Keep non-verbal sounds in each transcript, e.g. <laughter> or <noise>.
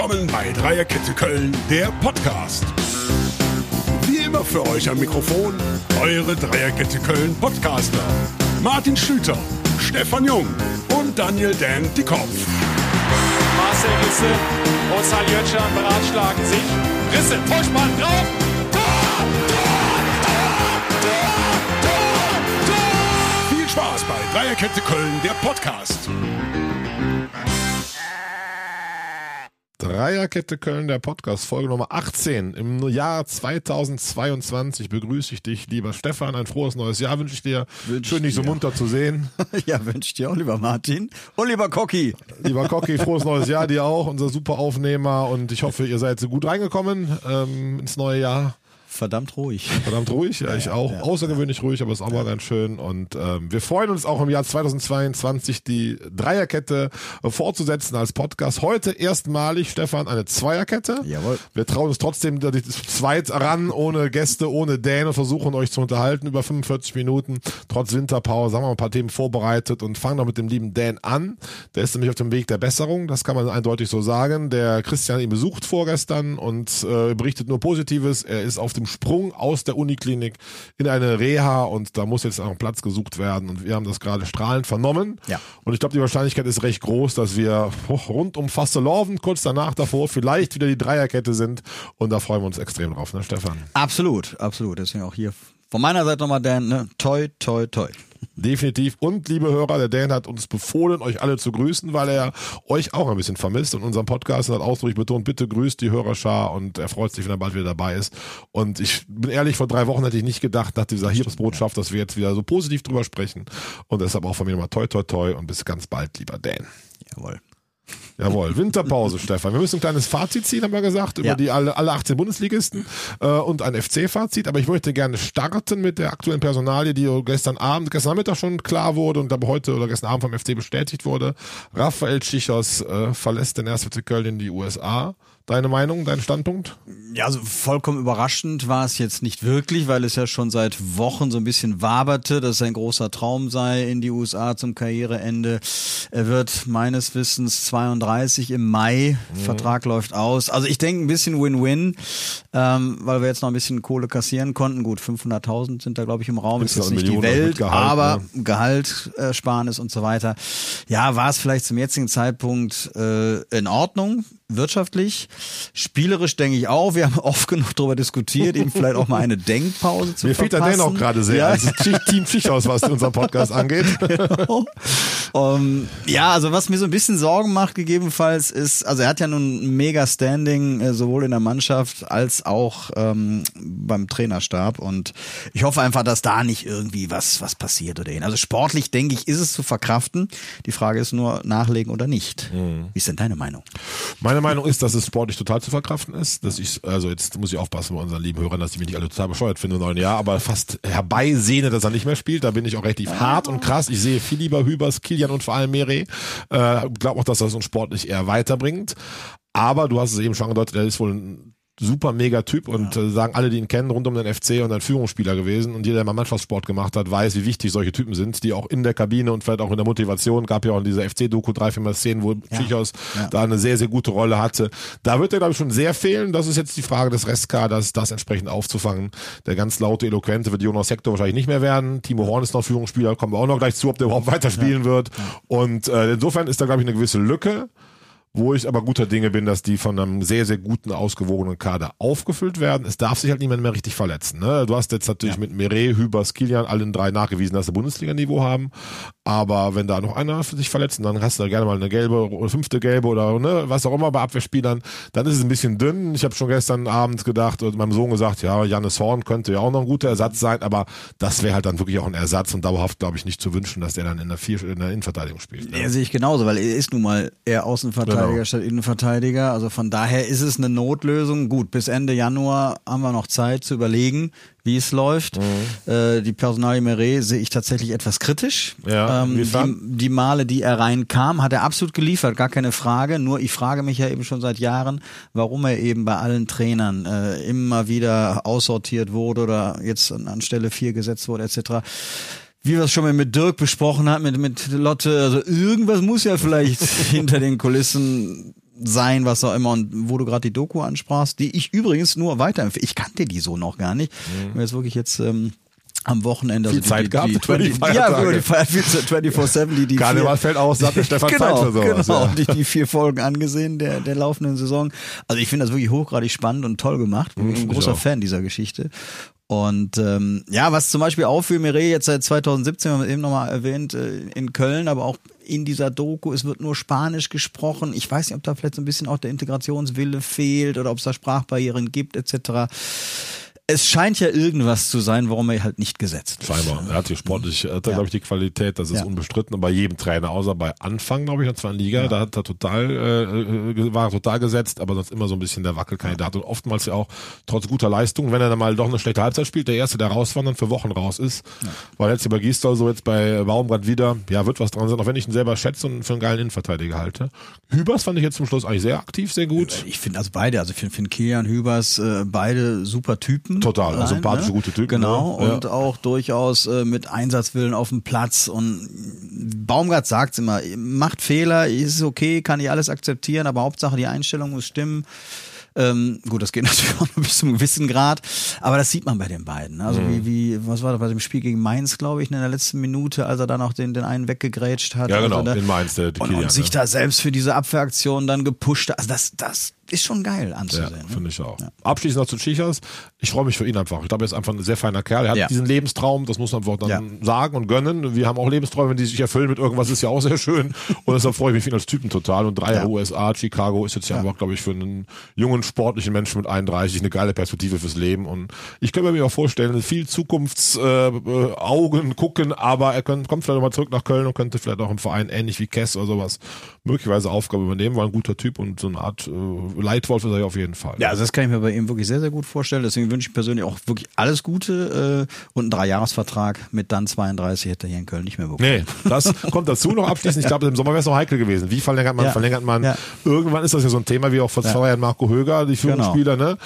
willkommen bei Dreierkette Köln, der Podcast. Wie immer für euch am Mikrofon eure Dreierkette Köln Podcaster. Martin Schlüter, Stefan Jung und Daniel Dan Dickhoff. Marcel Risse und Saljötschan beratschlagen sich. Risse, Vorspann drauf. Tor, Tor, Tor. Viel Spaß bei Dreierkette Köln, der Podcast. Dreierkette Köln, der Podcast, Folge Nummer 18. Im Jahr 2022 begrüße ich dich, lieber Stefan. Ein frohes neues Jahr wünsche ich dir. Wünsch Schön, dich so munter zu sehen. <laughs> Ja, wünsche ich dir auch, lieber Martin. Und lieber Cocky. Lieber Cocky, frohes neues Jahr dir auch, unser super Aufnehmer. Und ich hoffe, ihr seid so gut reingekommen ähm, ins neue Jahr. Verdammt ruhig. Verdammt ruhig, ja, ich auch. Außergewöhnlich ruhig, aber ist auch mal ganz schön. Und ähm, wir freuen uns auch im Jahr 2022 die Dreierkette äh, fortzusetzen als Podcast. Heute erstmalig, Stefan, eine Zweierkette. Jawohl. Wir trauen uns trotzdem zweit ran, ohne Gäste, ohne Dan und versuchen euch zu unterhalten über 45 Minuten. Trotz Winterpause haben wir ein paar Themen vorbereitet und fangen doch mit dem lieben Dan an. Der ist nämlich auf dem Weg der Besserung, das kann man eindeutig so sagen. Der Christian hat ihn besucht vorgestern und äh, berichtet nur Positives. Er ist auf dem Sprung aus der Uniklinik in eine Reha und da muss jetzt auch ein Platz gesucht werden und wir haben das gerade strahlend vernommen. Ja. Und ich glaube, die Wahrscheinlichkeit ist recht groß, dass wir rund um Fastelorven, kurz danach davor, vielleicht wieder die Dreierkette sind. Und da freuen wir uns extrem drauf, ne, Stefan? Absolut, absolut. Deswegen auch hier von meiner Seite nochmal Dan, ne? Toi, toi, toi. Definitiv. Und liebe Hörer, der Dan hat uns befohlen, euch alle zu grüßen, weil er euch auch ein bisschen vermisst und unseren Podcast und hat ausdrücklich betont, bitte grüßt die Hörerschar und er freut sich, wenn er bald wieder dabei ist. Und ich bin ehrlich, vor drei Wochen hätte ich nicht gedacht, nach dieser Hiobsbotschaft, dass wir jetzt wieder so positiv drüber sprechen. Und deshalb auch von mir nochmal toi, toi, toi und bis ganz bald, lieber Dan. Jawohl. Jawohl, Winterpause, Stefan. Wir müssen ein kleines Fazit ziehen, haben wir gesagt, über Ja. die alle, alle 18 Bundesligisten äh, und ein FC-Fazit. Aber ich möchte gerne starten mit der aktuellen Personalie, die gestern Abend, gestern Nachmittag schon klar wurde und aber heute oder gestern Abend vom FC bestätigt wurde. Raphael Schichers äh, verlässt den 1. FC Köln in die USA. Deine Meinung, dein Standpunkt? Ja, also vollkommen überraschend war es jetzt nicht wirklich, weil es ja schon seit Wochen so ein bisschen waberte, dass es ein großer Traum sei in die USA zum Karriereende. Er wird meines Wissens 32 im Mai, Vertrag läuft aus. Also ich denke ein bisschen Win-Win, ähm, weil wir jetzt noch ein bisschen Kohle kassieren konnten. Gut, 500.000 sind da glaube ich im Raum, ist jetzt nicht die Million mit Welt, Gehalt, aber ne? Gehalt, äh, Sparnis und so weiter. Ja, war es vielleicht zum jetzigen Zeitpunkt äh, in Ordnung, wirtschaftlich. Spielerisch denke ich auch. Wir haben <laughs> oft genug darüber diskutiert, ihm vielleicht auch mal eine Denkpause zu Mir fehlt der verpassen. Dan auch gerade sehr. Ja, als <laughs> Team Schichers, was unseren Podcast angeht. um, <laughs> ja, also was mir so ein bisschen Sorgen macht, gegebenenfalls ist, also er hat ja nun ein mega Standing, äh, sowohl in der Mannschaft als auch ähm, beim Trainerstab. Und ich hoffe einfach, dass da nicht irgendwie was, was passiert oder ihn. Also sportlich, denke ich, ist es zu verkraften. Die Frage ist nur, nachlegen oder nicht. Mhm. Wie ist denn deine Meinung? Meine Meinung ist, dass es sportlich total zu verkraften ist. Dass ich, also jetzt muss ich aufpassen bei unseren lieben Hörern, dass die mich nicht alle total bescheuert finden im neuen Jahr, aber fast herbeisehne, dass er nicht mehr spielt. Da bin ich auch relativ hart und krass. Ich sehe viel lieber Hübers, Kilian und vor allem Mere. Äh, glaube auch, dass das uns sportlich eher weiterbringt. Aber du hast es eben schon angedeutet, er ist wohl ein super mega Typ und äh, sagen alle, die ihn kennen, rund um den FC und ein Führungsspieler gewesen. Und jeder, der mal Mannschaftssport gemacht hat, weiß, wie wichtig solche Typen sind, die auch in der Kabine und vielleicht auch in der Motivation, gab ja auch in dieser FC-Doku drei, vier Mal Szenen, wo Schichos Ja. da eine sehr, sehr gute Rolle hatte. Da wird er, glaube ich, schon sehr fehlen. Das ist jetzt die Frage des Restkaders, das entsprechend aufzufangen. Der ganz laute, eloquente wird Jonas Sektor wahrscheinlich nicht mehr werden. Timo Horn ist noch Führungsspieler, kommen wir auch noch gleich zu, ob der überhaupt weiterspielen wird. Und äh, insofern ist da, glaube ich, eine gewisse Lücke. Wo ich aber guter Dinge bin, dass die von einem sehr, sehr guten, ausgewogenen Kader aufgefüllt werden. Es darf sich halt niemand mehr richtig verletzen. Ne? Du hast jetzt natürlich mit Meret, Hübers, Kilian allen drei nachgewiesen, dass sie Bundesliga-Niveau haben. Aber wenn da noch einer sich verletzt, dann hast du da gerne mal eine gelbe oder fünfte gelbe oder ne, was auch immer bei Abwehrspielern, dann ist es ein bisschen dünn. Ich habe schon gestern Abend gedacht und meinem Sohn gesagt, ja, Jannis Horn könnte ja auch noch ein guter Ersatz sein, aber das wäre halt dann wirklich auch ein Ersatz und dauerhaft, glaube ich, nicht zu wünschen, dass der dann in der, Vier in der Innenverteidigung spielt. Ne? Ja, sehe ich genauso, weil er ist nun mal eher Außenverteidiger Genau. statt Innenverteidiger. Also von daher ist es eine Notlösung. Gut, bis Ende Januar haben wir noch Zeit zu überlegen, wie es läuft. Mhm. Äh, die Personalie Meret sehe ich tatsächlich etwas kritisch. Ja, ähm, die, die Male, die er reinkam, hat er absolut geliefert, gar keine Frage. Nur ich frage mich ja eben schon seit Jahren, warum er eben bei allen Trainern äh, immer wieder aussortiert wurde oder jetzt an, an Stelle 4 gesetzt wurde etc wie wir es schon mal mit Dirk besprochen hat, mit, mit Lotte, also irgendwas muss ja vielleicht <laughs> hinter den Kulissen sein, was auch immer. Und wo du gerade die Doku ansprachst, die ich übrigens nur weiterempfehle. Ich kannte die so noch gar nicht. Mhm. Mir jetzt wirklich jetzt ähm, am Wochenende. Viel also Zeit die, gehabt die, für die 20, Ja, über die Feier 24-7, die, die Karneval vier- fällt aus, sagt der Stefan genau, Zeit für sowas. Genau, ja. und die, die vier Folgen angesehen der, der laufenden Saison. Also ich finde das wirklich hochgradig spannend und toll gemacht. Bin ein find ich großer. Fan dieser Geschichte. Und ähm, ja, was zum Beispiel auffiel, Mire jetzt seit 2017, haben wir eben nochmal erwähnt, äh, in Köln, aber auch in dieser Doku, es wird nur Spanisch gesprochen. Ich weiß nicht, ob da vielleicht so ein bisschen auch der Integrationswille fehlt oder ob es da Sprachbarrieren gibt, etc. Es scheint ja irgendwas zu sein, warum er halt nicht gesetzt ist. Scheinbar. Er hat die sportlich, hat Ja. glaube ich die Qualität, das ist Ja. unbestritten. Und bei jedem Trainer, außer bei Anfang, glaube ich, in der zweiten Liga, da hat er total, äh, äh, war er total gesetzt, aber sonst immer so ein bisschen der Wackelkandidat. Und oftmals ja auch trotz guter Leistung, wenn er dann mal doch eine schlechte Halbzeit spielt, der erste, der raus war, dann für Wochen raus ist. Weil jetzt bei Gisdol so jetzt bei Baumgart wieder, ja, wird was dran sein, auch wenn ich ihn selber schätze und für einen geilen Innenverteidiger halte. Hübers fand ich jetzt zum Schluss eigentlich sehr aktiv, sehr gut. Ich finde also beide, also ich finde find Kilian Hübers äh, beide super Typen. Total, Allein, sympathische, gute Typen, Genau, ne? Ja. und auch durchaus äh, mit Einsatzwillen auf dem Platz. Und Baumgart sagt immer, macht Fehler, ist okay, kann ich alles akzeptieren, aber Hauptsache die Einstellung muss stimmen. Ähm, gut, das geht <laughs> natürlich auch nur bis zu einem gewissen Grad, aber das sieht man bei den beiden. ne? Also Mhm. wie, wie, was war das bei dem Spiel gegen Mainz, glaube ich, in der letzten Minute, als er dann auch den, den einen weggegrätscht hat. Ja, genau, also, den Mainz, der- der und, Kilian, und sich ne? da selbst für diese Abwehraktion dann gepusht hat. Also das, das ist schon geil Ja, anzusehen. ne? finde ich auch. Abschließend noch zu Tschichas. Ich freue mich für ihn einfach. Ich glaube, er ist einfach ein sehr feiner Kerl. Er hat Ja. diesen Lebenstraum, das muss man einfach dann Ja. sagen und gönnen. Wir haben auch Lebensträume, wenn die sich erfüllen mit irgendwas, ist ja auch sehr schön. Und deshalb freue ich mich für ihn als Typen total. Und drei Jahre Ja. USA, Chicago ist jetzt ja, einfach, glaube ich, für einen jungen, sportlichen Menschen mit 31 eine geile Perspektive fürs Leben. Und ich könnte mir auch vorstellen, viel Zukunftsaugen äh, gucken, aber er könnt, kommt vielleicht nochmal zurück nach Köln und könnte vielleicht auch im Verein ähnlich wie Kess oder sowas möglicherweise Aufgabe übernehmen. War ein guter Typ und so eine Art äh, Leitwolf ist er ja auf jeden Fall. Ja, also das kann ich mir bei ihm wirklich sehr, sehr gut vorstellen. Deswegen wünsche ich persönlich auch wirklich alles Gute äh, und einen Dreijahresvertrag mit dann 32 hätte er hier in Köln nicht mehr bekommen. Nee, das kommt dazu noch abschließend. Ich glaube, im Sommer wäre es noch heikel gewesen. Wie verlängert man, Ja. verlängert man? Ja. Irgendwann ist das ja so ein Thema wie auch von zwei Jahren Marco Höger, die Führungsspieler, ne?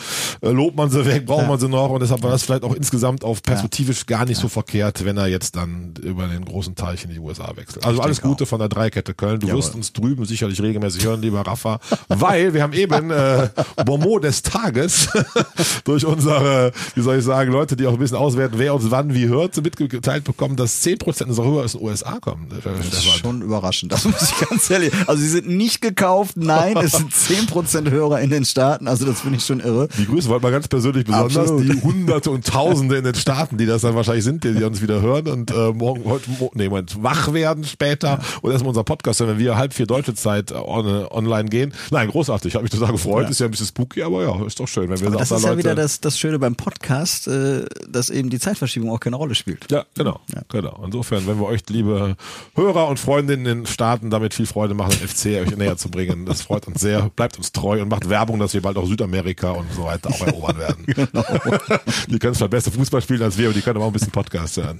Äh, Lobt man sie weg, braucht man sie noch und deshalb war das vielleicht auch insgesamt auf perspektivisch gar nicht so verkehrt, wenn er jetzt dann über den großen Teich in die USA wechselt. Also alles denke Gute von der Dreikette Köln. Du Jawohl. wirst uns drüben sicherlich regelmäßig hören, lieber Rafa, weil wir haben eben äh, Bonmot des Tages <laughs> durch unsere, wie soll ich sagen, Leute, die auch ein bisschen auswerten, wer uns wann wie hört, mitgeteilt bekommen, dass 10% unserer Hörer aus den USA kommen. Das ist schon überraschend. Das muss ich ganz ehrlich. Also sie sind nicht gekauft. Nein, es sind 10% Hörer in den Staaten. Also das finde ich schon irre. Die Grüße wollten wir ganz persönlich besonders Absolut. die Hunderte und Tausende in den Staaten, die das dann wahrscheinlich sind, die, die uns wieder hören und äh, morgen, heute, nee, Moment, wach werden später und erstmal unser Podcast, wenn wir halb vier deutsche Zeit äh, on, online gehen. Nein, großartig, ich habe mich total gefreut. Ist ja ein bisschen spooky, aber ja, ist doch schön, wenn wir Aber das da ist ja Leute. wieder das, das Schöne beim Podcast, äh, dass eben die Zeitverschiebung auch keine Rolle spielt. Ja, genau, genau. Insofern, wenn wir euch, liebe Hörer und Freundinnen in den Staaten, damit viel Freude machen, den FC euch näher zu bringen, das freut uns sehr. Bleibt uns treu und macht Werbung, dass wir bald auch Südamerika und so weiter auch erobern werden. <laughs> Genau. <laughs> Die können zwar besser Fußball spielen als wir, aber die können aber auch ein bisschen Podcast hören.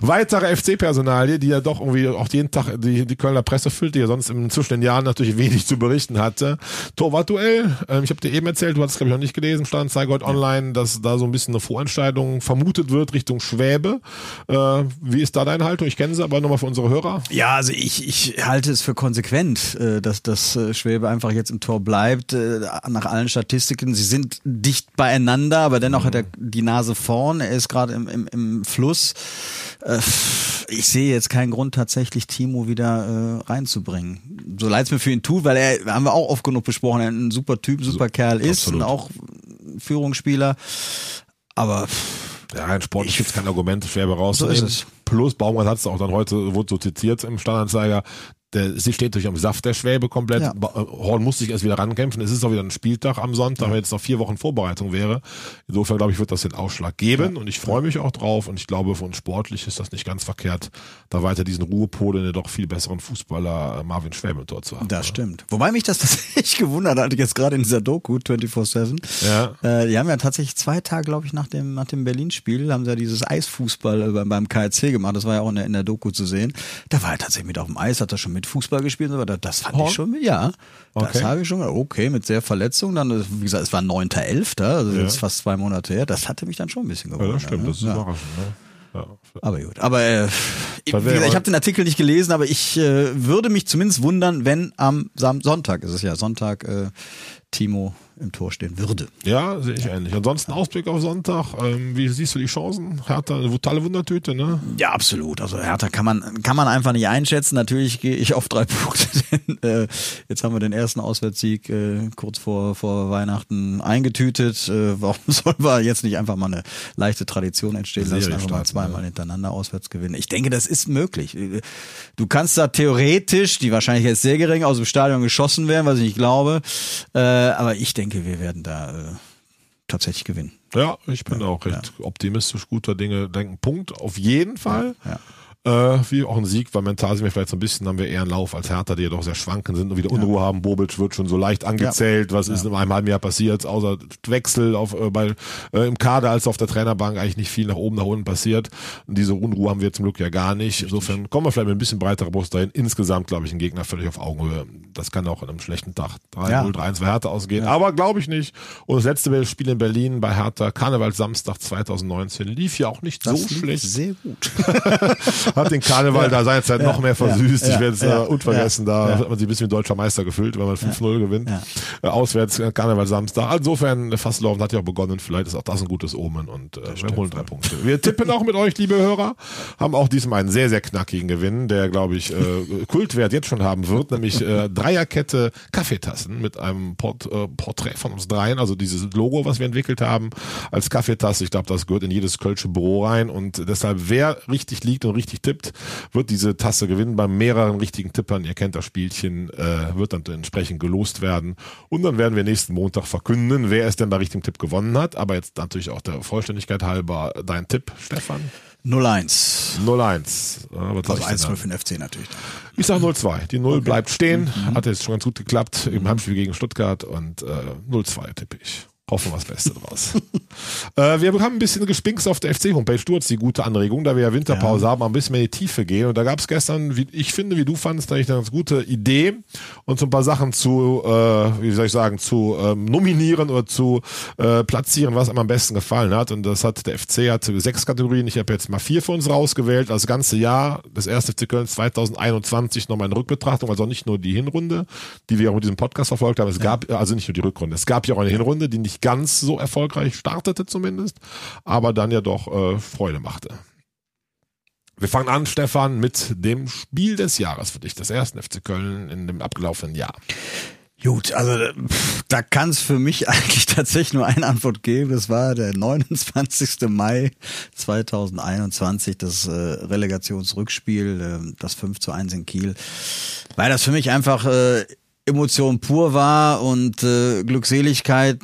Weitere FC-Personalie, die ja doch irgendwie auch jeden Tag die, die Kölner Presse füllt, die ja sonst in zwischen den Jahren natürlich wenig zu berichten hatte. Torwartduell, ähm, ich habe dir eben erzählt, du hast es glaube ich noch nicht gelesen, stand Zeige heute online, dass da so ein bisschen eine Vorentscheidung vermutet wird Richtung Schwäbe. Äh, wie ist da deine Haltung? Ich kenne sie, aber nochmal für unsere Hörer. Ja, also ich, ich halte es für konsequent, äh, dass das äh, Schwäbe einfach jetzt im Tor bleibt. äh, Nach allen Statistiken, sie sind dicht beieinander, aber dennoch hat er die Nase vorn. Er ist gerade im, im, im Fluss. Äh, Ich sehe jetzt keinen Grund, tatsächlich Timo wieder äh, reinzubringen. So leid es mir für ihn tut, weil er, haben wir auch oft genug besprochen, er ein super Typ, super Kerl ist absolut. und auch Führungsspieler. Aber Ja, ein Sport ist jetzt kein Argument, Schwäbe rauszunehmen. So. Plus, Baumgart hat es auch dann heute, wurde so zitiert im Standanzeiger, der, sie steht durch am Saft der Schwäbe komplett. Ja. Äh, Horn muss sich erst wieder rankämpfen. Es ist auch wieder ein Spieltag am Sonntag, wenn jetzt noch vier Wochen Vorbereitung wäre. Insofern, glaube ich, wird das den Ausschlag geben und ich freue mich auch drauf und ich glaube, für uns sportlich ist das nicht ganz verkehrt, da weiter diesen Ruhepol in den doch viel besseren Fußballer äh, Marvin Schwäbe im Tor zu haben. Das stimmt. Wobei mich das <laughs> tatsächlich gewundert hat, jetzt gerade in dieser Doku 24-7. Ja. Äh, die haben ja tatsächlich zwei Tage, glaube ich, nach dem, nach dem Berlin-Spiel, haben sie ja dieses Eisfußball äh, beim, beim KRC gemacht. Das war ja auch in der, in der Doku zu sehen. Da war er tatsächlich mit auf dem Eis, hat er schon mit Fußball gespielt und so weiter. Das fand Horn? ich schon, ja. Okay. Das habe ich schon, okay, mit sehr Verletzungen. Dann, äh, wie gesagt, es war 9.11., also Ja. jetzt fast zwei Monate her. Das hatte mich dann schon ein bisschen Ja, gewundert. das stimmt, ne? das ist ja. überraschend. Ne? Ja. Aber gut. Aber äh, ich aber- habe den Artikel nicht gelesen, aber ich äh, würde mich zumindest wundern, wenn am Sonntag, ist es ja Sonntag, äh, Timo im Tor stehen würde. Ja, sehe ich ähnlich. Ansonsten Ausblick auf Sonntag. Ähm, wie siehst du die Chancen? Hertha, eine totale Wundertüte, ne? Ja, absolut. Also Hertha kann man kann man einfach nicht einschätzen. Natürlich gehe ich auf drei <laughs> Punkte. Denn, äh, jetzt haben wir den ersten Auswärtssieg äh, kurz vor vor Weihnachten eingetütet. Äh, warum <laughs> sollen wir jetzt nicht einfach mal eine leichte Tradition entstehen lassen, einfach mal zweimal hintereinander auswärts gewinnen? Ich denke, das ist möglich. Du kannst da theoretisch, die Wahrscheinlichkeit ist sehr gering, aus dem Stadion geschossen werden, was ich nicht glaube. Äh, aber ich denke, wir werden da äh, tatsächlich gewinnen. Ja, ich bin auch recht optimistisch, guter Dinge. Denken, Punkt auf jeden Fall. Ja. Äh, wie auch ein Sieg, weil mental sind wir vielleicht so ein bisschen, haben wir eher einen Lauf als Hertha, die ja doch sehr schwanken sind und wieder Unruhe haben. Bobic wird schon so leicht angezählt. Was ist in einem halben Jahr passiert, außer Wechsel auf, äh, bei, äh, im Kader als auf der Trainerbank eigentlich nicht viel nach oben, nach unten passiert. Und diese Unruhe haben wir zum Glück ja gar nicht. Insofern kommen wir vielleicht mit ein bisschen breiterer Brust dahin. Insgesamt, glaube ich, ein Gegner völlig auf Augenhöhe. Das kann auch an einem schlechten Tag 3-0, Ja. 3-1 für Hertha ausgehen. Aber glaube ich nicht. Und das letzte Spiel in Berlin bei Hertha, Karnevalssamstag 2019, lief ja auch nicht so lief schlecht Sehr gut. <laughs> <laughs> hat den Karneval <laughs> da seinerzeit noch mehr versüßt. ich werde es äh, unvergessen. Da hat man sich ein bisschen wie deutscher Meister gefühlt, wenn man 5-0 gewinnt. Äh, auswärts äh, Karneval Samstag. Insofern, äh, Fasslaufen hat ja auch begonnen. Vielleicht ist auch das ein gutes Omen und äh, wir holen drei Punkte. Wir tippen auch mit euch, liebe Hörer. Haben auch diesmal einen sehr, sehr knackigen Gewinn, der, glaube ich, äh, Kultwert jetzt schon haben wird. Nämlich äh, Dreierkette Kaffeetassen mit einem Port, äh, Porträt von uns dreien. Also dieses Logo, was wir entwickelt haben als Kaffeetasse. Ich glaube, das gehört in jedes Kölsche Büro rein. Und deshalb, wer richtig liegt und richtig tippt, wird diese Tasse gewinnen. Bei mehreren richtigen Tippern, ihr kennt das Spielchen, äh, wird dann entsprechend gelost werden. Und dann werden wir nächsten Montag verkünden, wer es denn bei richtigem Tipp gewonnen hat. Aber jetzt natürlich auch der Vollständigkeit halber dein Tipp, Stefan. 0-1. 0-1. Ja, Also ich denn 1-0 für den FC natürlich. ich sag 0-2. Die 0 bleibt stehen. Mhm. Hat jetzt schon ganz gut geklappt im Heimspiel gegen Stuttgart und äh, 0-2 tippe ich. Hoffen wir das Beste draus. <laughs> äh, wir haben ein bisschen gespinkst auf der FC-Homepage. Du hast die gute Anregung, da wir ja Winterpause haben, mal ein bisschen mehr in die Tiefe gehen. Und da gab es gestern, wie ich finde, wie du fandest, eigentlich eine ganz gute Idee und so ein paar Sachen zu, äh, wie soll ich sagen, zu ähm, nominieren oder zu äh, platzieren, was einem am besten gefallen hat. Und das hat der FC hatte sechs Kategorien. Ich habe jetzt mal vier für uns rausgewählt. Das ganze Jahr, das erste FC Köln 2021 nochmal in Rückbetrachtung, also nicht nur die Hinrunde, die wir auch mit diesem Podcast verfolgt haben. Es gab, also nicht nur die Rückrunde, es gab ja auch eine Hinrunde, die nicht ganz so erfolgreich startete zumindest, aber dann ja doch äh, Freude machte. Wir fangen an, Stefan, mit dem Spiel des Jahres für dich, des ersten FC Köln in dem abgelaufenen Jahr. Gut, also da kann es für mich <laughs> eigentlich tatsächlich nur eine Antwort geben. Das war der 29. Mai 2021, das äh, Relegationsrückspiel, äh, das 5 zu 1 in Kiel. Weil das für mich einfach äh, Emotion pur war und äh, Glückseligkeit,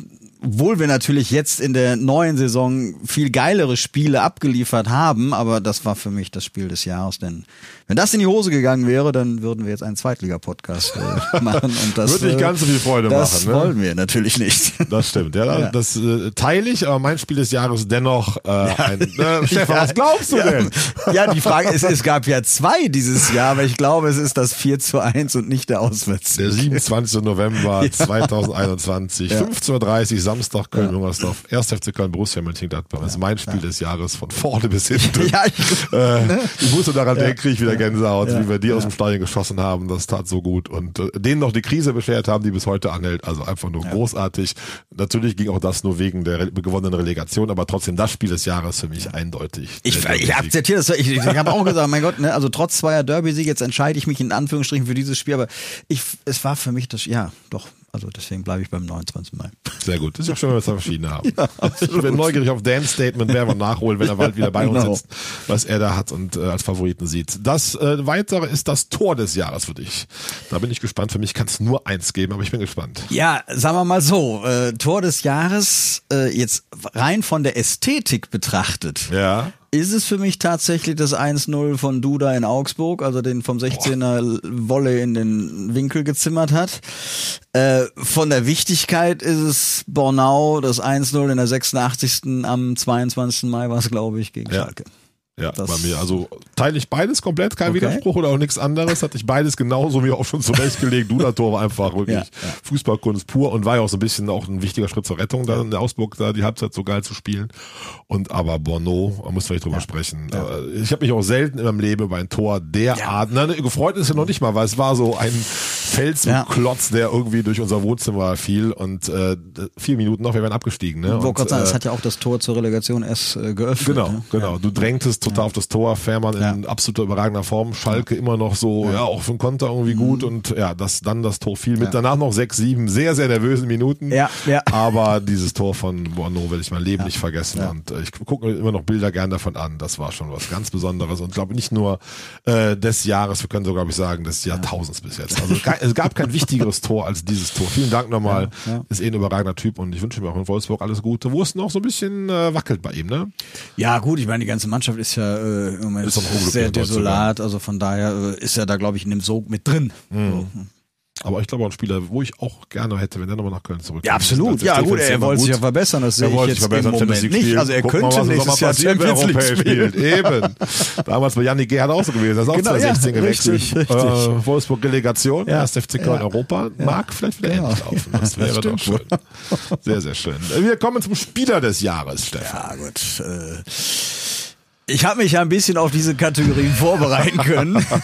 obwohl wir natürlich jetzt in der neuen Saison viel geilere Spiele abgeliefert haben, aber das war für mich das Spiel des Jahres, denn wenn das in die Hose gegangen wäre, dann würden wir jetzt einen Zweitliga-Podcast äh, <laughs> machen und das Würde nicht äh, ganz so viel Freude das machen, ne? wollen wir natürlich nicht. <laughs> Das stimmt, ja, Ja. das äh, teile ich, aber mein Spiel des Jahres dennoch äh, ein. Äh, Stefan, <laughs> Ja. was glaubst du ja. denn? Ja, die Frage ist, es gab ja zwei dieses Jahr, aber ich glaube, es ist das 4 zu 1 und nicht der Auswärts. Der 27. November 2021, 15.30 Uhr, Samstag, Köln-Jungersdorf, 1. FC Köln, Borussia Mönchengladbach. Das ist mein Spiel des Jahres von vorne bis hinten. <laughs> Ja, ich, Äh, ich musste daran denken, kriege ich wieder Gänsehaut, Ja. wie wir die aus dem Stadion geschossen haben. Das tat so gut. Und äh, denen noch die Krise beschert haben, die bis heute anhält. Also einfach nur großartig. Natürlich ging auch das nur wegen der gewonnenen Relegation, aber trotzdem das Spiel des Jahres für mich eindeutig. ich, ich akzeptiere das. Ich, ich habe auch gesagt, mein Gott, ne, also trotz zweier Derby-Siege, jetzt entscheide ich mich in Anführungsstrichen für dieses Spiel, aber ich, es war für mich das, ja, doch. Also deswegen bleibe ich beim 29. Mai. Sehr gut. Das ist auch schön, wenn wir es verschieden haben. <laughs> ich bin neugierig auf Dan's Statement, wer wir nachholen, wenn er bald wieder bei uns Genau. sitzt, was er da hat und äh, als Favoriten sieht. Das äh, weitere ist das Tor des Jahres für dich. Da bin ich gespannt. Für mich kann es nur eins geben, aber ich bin gespannt. Ja, sagen wir mal so, äh, Tor des Jahres, äh, jetzt rein von der Ästhetik betrachtet. Ja. Ist es für mich tatsächlich das 1-0 von Duda in Augsburg, also den vom 16er Wolle in den Winkel gezimmert hat. Äh, von der Wichtigkeit ist es Bornau, das 1-0 in der 86. am 22. Mai war es, glaube ich, gegen Ja. Schalke. Ja, Das- bei mir. Also teile ich beides komplett, kein Okay. Widerspruch oder auch nichts anderes. Hatte ich beides genauso mir auch schon zurechtgelegt. Duda-Tor war einfach wirklich Ja, ja. Fußballkunst pur und war ja auch so ein bisschen auch ein wichtiger Schritt zur Rettung, da in der Ausburg da die Halbzeit so geil zu spielen. Und aber Bono, da müssen wir nicht drüber sprechen. Äh, Ich habe mich auch selten in meinem Leben über ein Tor derart, ja. ne, gefreut ist ja noch nicht mal, weil es war so ein Felsklotz, der irgendwie durch unser Wohnzimmer fiel und äh, vier Minuten noch, wir wären abgestiegen. Ne? Und, gerade sagen, äh, es hat ja auch das Tor zur Relegation erst äh, geöffnet. Genau, ne? genau. Du drängtest total auf das Tor, Fährmann in Ja. absoluter überragender Form, Schalke immer noch so, ja, auch für den Konter irgendwie gut und ja, das dann das Tor fiel mit danach noch sechs, sieben sehr, sehr nervösen Minuten. Ja, ja. Aber dieses Tor von Bono werde ich mein Leben nicht vergessen und äh, ich gucke mir immer noch Bilder gern davon an. Das war schon was ganz Besonderes und ich glaube nicht nur äh, des Jahres, wir können so glaube ich sagen, des Jahrtausends bis jetzt. Also <laughs> ke- es gab kein wichtigeres Tor als dieses Tor. Vielen Dank nochmal. Ja, ja. Ist eh ein überragender Typ und ich wünsche mir auch in Wolfsburg alles Gute, wo es noch so ein bisschen äh, wackelt bei ihm, ne? Ja, gut, ich meine, die ganze Mannschaft ist ja äh, im Moment Ist sehr desolat, also von daher äh, ist er da, glaube ich, in dem Sog mit drin. Mhm. So. Aber ich glaube auch ein Spieler, wo ich auch gerne hätte, wenn der nochmal nach Köln zurückkommt. Ja, absolut. Das Ja, gut, er wollte sich ja verbessern, das sehe Er ich wollte sich jetzt im verbessern, Moment nicht. Also er könnte mal, nächstes Jahr er Champions League spielen. Eben. Damals bei Janik Gerhard auch so gewesen. Er ist auch Genau, ja, 2016 gewechselt. richtig, richtig. Äh, Wolfsburg-Delegation, Ja. erst FC Köln Ja. Europa. Mag vielleicht wieder Genau. laufen. <laughs> Das wäre doch schön. Sehr, sehr schön. Wir kommen zum Spieler des Jahres, Stefan. Ja, gut. Äh, ich habe mich ja ein bisschen auf diese Kategorien vorbereiten können. <laughs>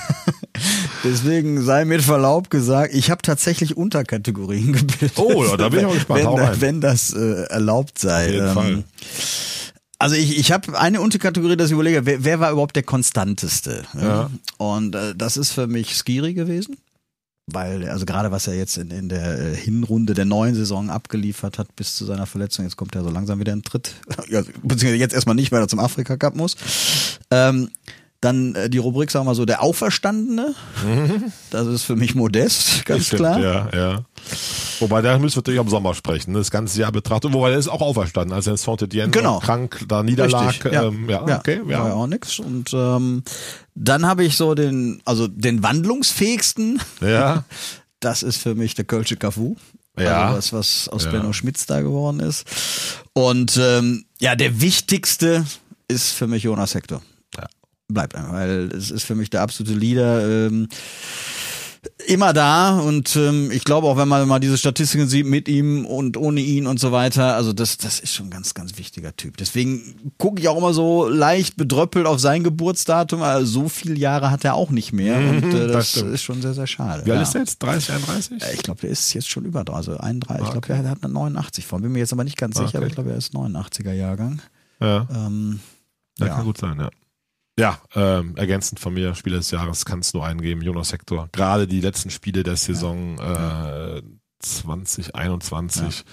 Deswegen sei mit Verlaub gesagt, ich habe tatsächlich Unterkategorien <laughs> gebildet. Oh, da bin ich auch gespannt. Wenn, rein. wenn das äh, erlaubt sei. Auf jeden Ähm, Fall. Also ich, ich habe eine Unterkategorie, dass ich überlege, wer, wer war überhaupt der konstanteste? Ja. Und äh, das ist für mich Skiri gewesen. Weil, also gerade was er jetzt in, in der äh, Hinrunde der neuen Saison abgeliefert hat bis zu seiner Verletzung, jetzt kommt er so langsam wieder in Tritt. <laughs> Ja, beziehungsweise jetzt erstmal nicht, weil er zum Afrika Cup muss. Ähm, dann äh, die Rubrik, sagen wir mal so, der Auferstandene. Das ist für mich modest, ganz Stimmt, klar. Ja, ja. Wobei, da müssen wir natürlich am Sommer sprechen, ne? das ganze Jahr betrachtet. Wobei, der ist auch auferstanden, als er in Saint-Étienne Genau. krank da niederlag. Richtig, ja. Ähm, ja, okay, War ja ja. auch nix. Und ähm, dann habe ich so den, also den wandlungsfähigsten. Ja. <laughs> Das ist für mich der Kölsche Cafu. Ja. Also das, was aus Ja. Benno Schmitz da geworden ist. Und ähm, ja, der wichtigste ist für mich Jonas Hector. Bleibt einfach, weil es ist für mich der absolute Leader. Ähm, immer da und ähm, ich glaube auch, wenn man mal diese Statistiken sieht mit ihm und ohne ihn und so weiter, also das, das ist schon ein ganz, ganz wichtiger Typ. Deswegen gucke ich auch immer so leicht bedröppelt auf sein Geburtsdatum, also so viele Jahre hat er auch nicht mehr und äh, das das, ist schon sehr, sehr schade. Wie alt ja. ist der jetzt? 30, 31? Äh, Ich glaube, der ist jetzt schon über, also 31. Ich Okay. glaube, er hat eine 89 vor. Bin mir jetzt aber nicht ganz sicher, Okay. aber ich glaube, er ist 89er Jahrgang. Ja, Ähm, ja, ja. kann gut sein, ja. Ja, ähm, ergänzend von mir, Spieler des Jahres kann es nur einen geben, Jonas Hector. Gerade die letzten Spiele der Saison äh, 2021,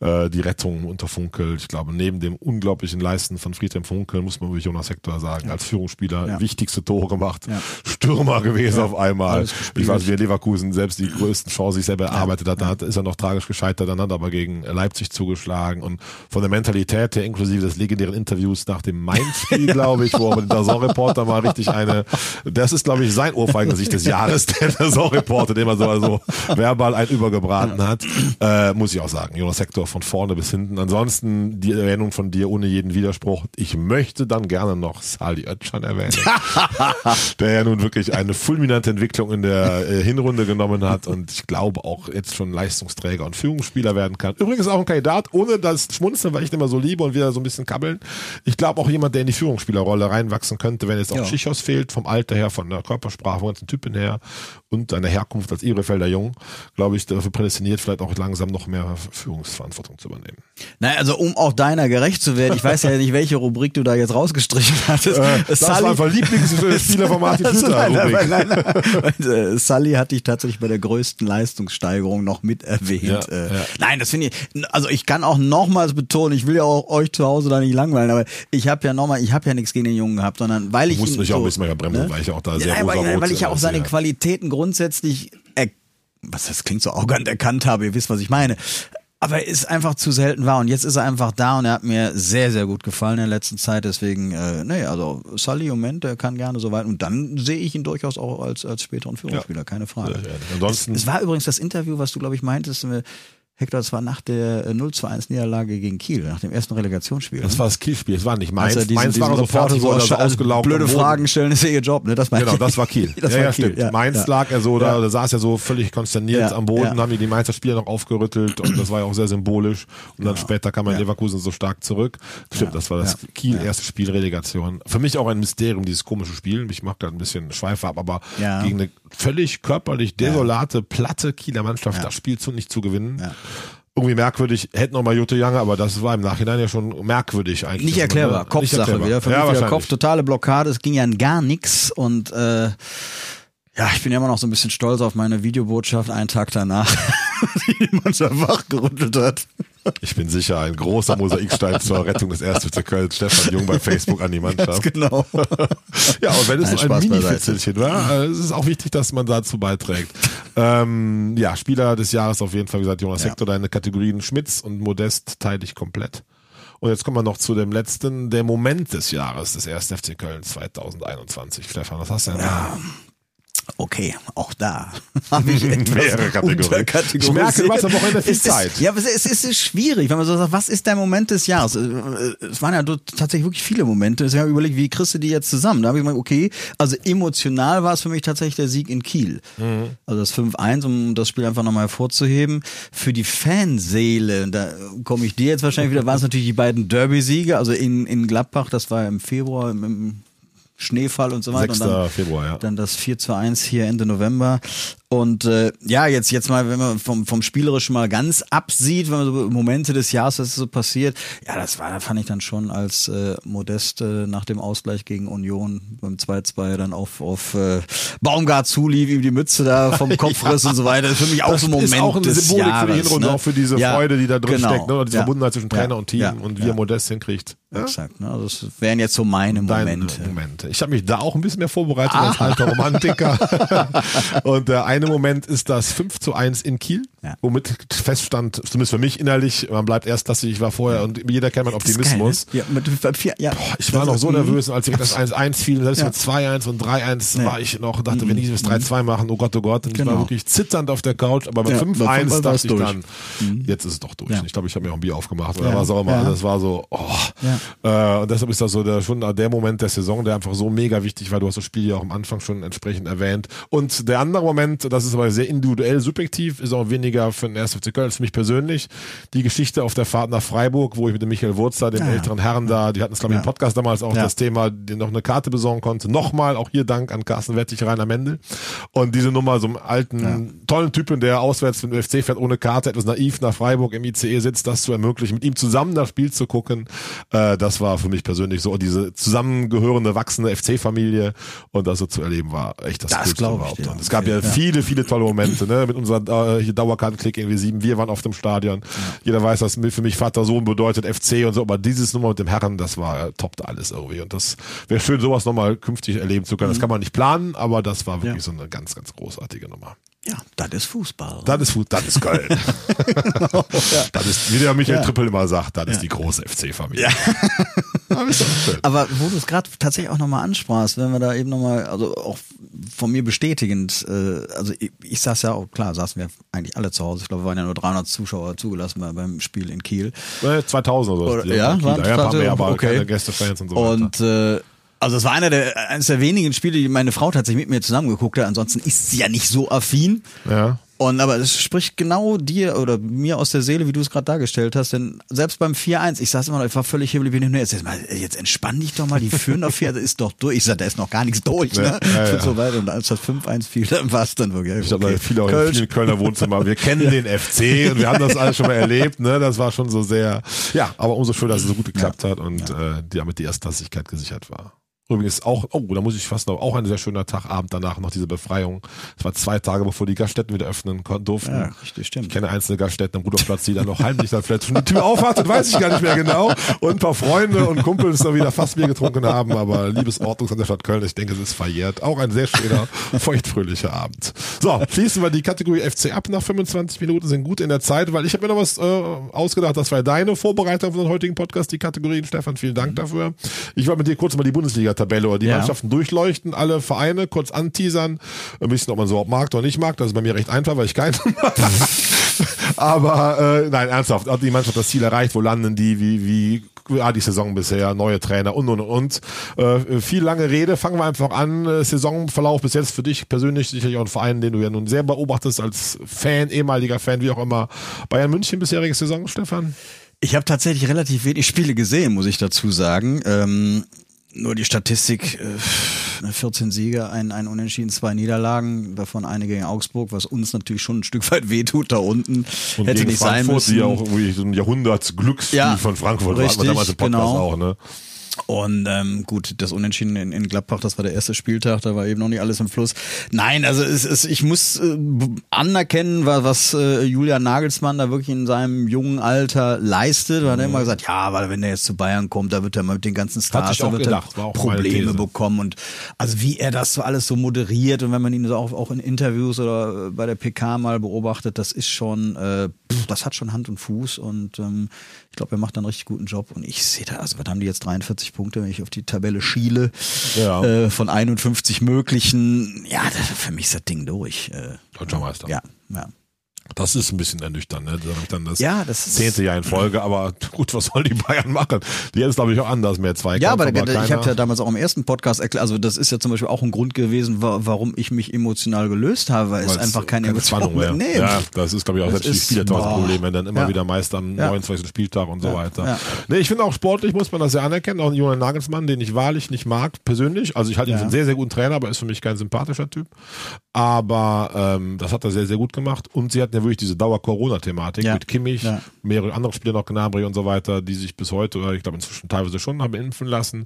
äh, die Rettung unter Funkel. Ich glaube, neben dem unglaublichen Leisten von Friedhelm Funkel muss man über Jonas Hector sagen, als Führungsspieler Ja. wichtigste Tore gemacht, Ja. Stürmer gewesen auf einmal. Ich weiß, wie er Leverkusen selbst die größten Chancen sich selber erarbeitet hat, hat, ist er noch tragisch gescheitert, dann hat er aber gegen Leipzig zugeschlagen und von der Mentalität her, inklusive des legendären Interviews nach dem Mainz-Spiel, <laughs> glaube ich, wo er mit dem Dazon-Reporter mal richtig eine, das ist, glaube ich, sein Ohrfeigengesicht des Jahres, der Dazon-Reporter, dem er so also verbal ein übergebraten hat, äh, muss ich auch sagen. Jonas Hector von vorne bis hinten. Ansonsten die Erwähnung von dir ohne jeden Widerspruch. Ich möchte dann gerne noch Sali Özcan erwähnen, <laughs> der ja nun wirklich eine fulminante Entwicklung in der äh, Hinrunde genommen hat und ich glaube auch jetzt schon Leistungsträger und Führungsspieler werden kann. Übrigens auch ein Kandidat, ohne das Schmunzeln, weil ich den immer so liebe und wieder so ein bisschen kabbeln. Ich glaube auch jemand, der in die Führungsspielerrolle reinwachsen könnte, wenn jetzt auch Ja. Schichos fehlt, vom Alter her, von der Körpersprache, von ganzen Typen her und seiner Herkunft als Ehrefelder Jung, glaube ich, dafür prädestiniert, vielleicht auch langsam noch mehr Führungsverantwortung zu übernehmen. Naja, also um auch deiner gerecht zu werden, ich weiß ja nicht, welche Rubrik du da jetzt rausgestrichen hattest. Äh, das war einfach Lieblingsspieler von Martin Also nein, nein, nein, nein. Und, äh, Sully hatte ich tatsächlich bei der größten Leistungssteigerung noch mit erwähnt. Ja, äh, ja. Nein, das finde ich, also ich kann auch nochmals betonen, ich will ja auch euch zu Hause da nicht langweilen, aber ich habe ja nochmal, ich habe ja nichts gegen den Jungen gehabt, sondern weil ich Du musst ihn mich auch so, ein bisschen mehr bremsen, ne? weil ich auch da ja, sehr nein, weil, weil ich ja auch seine. Qualitäten grundsätzlich was das klingt so arrogant erkannt habe, ihr wisst, was ich meine. Aber er ist einfach zu selten wahr und jetzt ist er einfach da und er hat mir sehr, sehr gut gefallen in der letzten Zeit. Deswegen, äh, nee, also Sully im Moment, der kann gerne so weit und dann sehe ich ihn durchaus auch als, als späteren Führungsspieler, keine Frage. Sehr, sehr. Ansonsten- es, es war übrigens das Interview, was du, glaube ich, meintest, äh, Hector, das war nach der äh, 0 zu 1 Niederlage gegen Kiel, nach dem ersten Relegationsspiel. Das ne? war das Kielspiel, es war nicht Mainz. Als er diesen, Mainz diesen war so Reporter fertig, so so also ausgelaufen. Blöde. Fragen stellen ist ja ihr Job, ne? Das Genau, das war Kiel. <laughs> das ja, war ja, Kiel. stimmt. Ja, Mainz ja. lag er so da, Ja. da saß er so völlig konsterniert am Boden, haben die die Mainzer Spieler noch aufgerüttelt und das war ja auch sehr symbolisch. Und dann später kam er in. Leverkusen so stark zurück. Stimmt, das war das. Kiel erste Spiel Relegation. Für mich auch ein Mysterium, dieses komische Spiel. Ich mag da ein bisschen Schweife ab, aber gegen eine völlig körperlich desolate, platte Kieler Mannschaft das Spiel zu nicht zu gewinnen. Irgendwie merkwürdig, hätte noch mal Jute Jange, aber das war im Nachhinein ja schon merkwürdig eigentlich. Nicht man, erklärbar, ne, Kopfsache wieder. Für ja, mich wieder. Kopf, totale Blockade, es ging ja in gar nichts und äh, ja, ich bin ja immer noch so ein bisschen stolz auf meine Videobotschaft einen Tag danach, <laughs> die <laughs> die Mannschaft wachgerüttelt hat. Ich bin sicher, ein großer Mosaikstein zur Rettung des 1. FC Köln. Stefan Jung bei Facebook an die Mannschaft. genau. <laughs> Ja, und wenn es Nein, so ein Mini-Fitzelchen war, äh, es ist auch wichtig, dass man dazu beiträgt. Ähm, ja, Spieler des Jahres auf jeden Fall, wie gesagt, Jonas Ja. Hector, deine Kategorien Schmitz und Modest teile ich komplett. Und jetzt kommen wir noch zu dem letzten, der Moment des Jahres des 1. FC Köln 2021. Stefan, was hast du denn da? Okay, auch da <laughs> habe ich <laughs> etwas Mehrere Kategorien. Ich merke, du hast am Wochenende viel ist- Zeit. Ja, aber es ist, es ist schwierig, wenn man so sagt, was ist der Moment des Jahres? Äh, Es waren ja tatsächlich wirklich viele Momente. Deswegen habe ich überlegt, wie kriegst du die jetzt zusammen? Da habe ich gemeint, okay, also emotional war es für mich tatsächlich der Sieg in Kiel. Mhm. Also das 5-1, um das Spiel einfach nochmal hervorzuheben. Für die Fanseele, da komme ich dir jetzt wahrscheinlich wieder, waren es natürlich die beiden Derby-Siege, also in, in Gladbach, das war im Februar, im, im Schneefall und so weiter. 6. Und dann, Februar, ja. dann das 4 zu 1 hier Ende November. Und äh, ja, jetzt, jetzt mal, wenn man vom, vom Spielerischen mal ganz absieht, wenn man so Momente des Jahres, was so passiert, ja, das war, fand ich dann schon als äh, Modest äh, nach dem Ausgleich gegen Union beim 2-2 dann auf, auf äh, Baumgart zulief, ihm die Mütze da vom <laughs> Kopf riss und so weiter. Das ist für mich auch Das so ein Moment ist auch eine des Symbolik Jahres, für die Hinrunde, ne? auch für diese Ja, Freude, die da drin genau. steckt, ne? Und diese Ja. Verbundenheit zwischen Trainer Ja. und Team Ja. und wie er Ja. Modest hinkriegt. Ja? Exakt, ne? Also das wären jetzt so meine Momente. Momente. Ich habe mich da auch ein bisschen mehr vorbereitet als alter Romantiker. <laughs> und der eine Moment ist das 5 zu 1 in Kiel, Ja. womit feststand, zumindest für mich innerlich, man bleibt erst, dass ich war vorher und jeder kennt meinen Das ist geil, Optimismus. ne? Ja, mit vier, ja. Ich war noch so nervös, als ich das <laughs> 1-1 fiel, selbst mit 2-1 und 3-1 Nee. war ich noch, dachte, wenn die das 3-2 machen, oh Gott, oh Gott, und ich war Genau. wirklich zitternd auf der Couch, aber bei Ja, 5-1 bei 5-1 dachte ich durch. dann, jetzt ist es doch durch. Ich glaube, ich habe mir auch ein Bier aufgemacht oder was auch immer. Das war so, oh. Äh, und deshalb ist das so der, schon der Moment der Saison, der einfach so mega wichtig war. Du hast das Spiel ja auch am Anfang schon entsprechend erwähnt. Und der andere Moment, das ist aber sehr individuell subjektiv, ist auch weniger für den 1. FC Köln, als für mich persönlich. Die Geschichte auf der Fahrt nach Freiburg, wo ich mit dem Michael Wurzer, dem Ah, ja. älteren Herrn da, die hatten es glaube ich im Ja. Podcast damals auch Ja. das Thema, die noch eine Karte besorgen konnte. Nochmal, auch hier Dank an Carsten Wettig, Rainer Mendel. Und diese Nummer, so einem alten, tollen Typen, der auswärts mit dem FC fährt, ohne Karte, etwas naiv nach Freiburg im ICE sitzt, das zu ermöglichen, mit ihm zusammen das Spiel zu gucken, äh, das war für mich persönlich so, diese zusammengehörende, wachsende FC-Familie und das so zu erleben, war echt das, Das Coolste glaub ich überhaupt. dir. Und es gab ja, viele, viele tolle Momente, ne, mit unserer äh, Dauerkartenklick irgendwie sieben, wir waren auf dem Stadion. Jeder weiß, dass für mich Vater Sohn bedeutet FC und so, aber dieses Nummer mit dem Herren, das war äh, toppte alles irgendwie und das wäre schön, sowas nochmal künftig erleben zu können. Das kann man nicht planen, aber das war wirklich Ja. so eine ganz, ganz großartige Nummer. Ja, das ist Fußball. Das ist Fuß, das ist Köln. <laughs> Das ist, wie der Michael Ja. Trippel immer sagt, das ist die große FC-Familie. Ja. <laughs> Aber wo du es gerade tatsächlich auch nochmal ansprachst, wenn wir da eben nochmal, also auch von mir bestätigend, äh, also ich, ich saß ja auch, klar, saßen wir eigentlich alle zu Hause. Ich glaube, wir waren ja nur 300 Zuschauer zugelassen bei, beim Spiel in Kiel. Äh, 2000 oder so. Oder- ja, waren ja, ein paar mehr, aber okay. keine Gästefans und so weiter. Und äh, also es war einer der, eines der wenigen Spiele, die meine Frau tatsächlich mit mir zusammengeguckt hat. Ansonsten ist sie ja nicht so affin. Ja. Und aber es spricht genau dir oder mir aus der Seele, wie du es gerade dargestellt hast. Denn selbst beim 4-1, ich saß immer noch, ich war völlig hibbelig, bin. Jetzt, mal, jetzt entspann dich doch mal, die führen doch 4, das ist doch durch. Ich sag, da ist noch gar nichts durch, ne? Ja, ja, ja. Und so weiter. Und als das 5-1 fiel, dann war es dann wirklich. Ich glaube, okay. viele auch in Kölsch. vielen Kölner Wohnzimmer. Wir kennen den FC und wir haben das alles schon mal erlebt. Ne? Das war schon so sehr, ja, aber umso schöner, dass es so gut geklappt hat und äh, damit die Erstklassigkeit gesichert war. Übrigens auch, oh, da muss ich fast noch, auch ein sehr schöner Tag, Abend danach, noch diese Befreiung. Es war zwei Tage, bevor die Gaststätten wieder öffnen durften. Ja, richtig, stimmt. Ich kenne einzelne Gaststätten am Rudolfplatz, die dann noch heimlich dann vielleicht schon die Tür aufhatten, weiß ich gar nicht mehr genau. Und ein paar Freunde und Kumpels da wieder fast Bier getrunken haben, aber liebes Ordnungsamt der Stadt Köln, ich denke, es ist verjährt. Auch ein sehr schöner, feuchtfröhlicher Abend. So, schließen wir die Kategorie FC ab nach 25 Minuten, sind gut in der Zeit, weil ich habe mir noch was äh, ausgedacht, das war deine Vorbereitung für den heutigen Podcast, die Kategorien. Stefan, vielen Dank dafür. Ich wollte mit dir kurz mal die Bundesliga-Tabelle oder die Ja. Mannschaften durchleuchten, alle Vereine kurz anteasern, ein bisschen, ob man so überhaupt mag oder nicht mag. Das ist bei mir recht einfach, weil ich keinen <laughs> <laughs> Aber äh, nein, ernsthaft, hat die Mannschaft das Ziel erreicht, wo landen die, wie, wie ja, die Saison bisher, neue Trainer und und und. Äh, viel lange Rede, fangen wir einfach an. Äh, Saisonverlauf bis jetzt für dich persönlich sicherlich auch ein Verein, den du ja nun sehr beobachtest als Fan, ehemaliger Fan, wie auch immer. Bayern München bisherige Saison, Stefan? Ich habe tatsächlich relativ wenig Spiele gesehen, muss ich dazu sagen. Ähm, nur die Statistik, äh, 14 Siege, ein, ein Unentschieden, zwei Niederlagen, davon eine gegen Augsburg, was uns natürlich schon ein Stück weit <laughs> wehtut da unten. Und Hätte gegen nicht Frankfurt, sein müssen. die ja auch irgendwie so ein Jahrhundertsglücksspiel Ja, von Frankfurt war. richtig, damals im Podcast genau. auch, ne? Und ähm, gut, das Unentschieden in, in Gladbach, das war der erste Spieltag, da war eben noch nicht alles im Fluss. Nein, also es, es, ich muss äh, anerkennen, wa- was äh, Julian Nagelsmann da wirklich in seinem jungen Alter leistet. Man hat immer gesagt, ja, weil wenn er jetzt zu Bayern kommt, da wird er mal mit den ganzen Stars da wird gedacht, er Probleme bekommen. Und also wie er das so alles so moderiert und wenn man ihn so auch, auch in Interviews oder äh, bei der PK mal beobachtet, das ist schon, äh, das hat schon Hand und Fuß und ähm, ich glaube, er macht da einen richtig guten Job. Und ich sehe da, also was haben die jetzt 43 Punkte, wenn ich auf die Tabelle schiele, Ja. äh, von 51 möglichen. Ja, das, für mich ist das Ding durch. Äh, Deutscher Meister. ja, ja. Das ist ein bisschen ernüchternd, ne? Dann, dann das Ja, das ist- zehnte Jahr in Folge, aber <laughs> gut, was sollen die Bayern machen? Die hätten es, glaube ich, auch anders mehr Zweikampf. Ja, aber, ich keiner- habe ja damals auch im ersten Podcast erklärt, also das ist ja zum Beispiel auch ein Grund gewesen, wa warum ich mich emotional gelöst habe, weil es einfach keine, keine Spannung mehr. Nee, Ja, das ist, glaube ich, auch Das selbst die ist- Spieler das. Problem, wenn dann immer Ja. wieder Meister am Ja. 29. Spieltag und so Ja. weiter. Ja. Nee, ich finde auch sportlich muss man das sehr anerkennen, auch Julian Nagelsmann, den ich wahrlich nicht mag, persönlich. Also ich halte ihn Ja. für einen sehr, sehr guten Trainer, aber ist für mich kein sympathischer Typ. Aber ähm, das hat er sehr, sehr gut gemacht. Und sie hatten ja wirklich diese Dauer-Corona-Thematik Ja. mit Kimmich, Ja. mehrere andere Spieler noch, Gnabry und so weiter, die sich bis heute, oder ich glaube inzwischen teilweise schon, haben impfen lassen.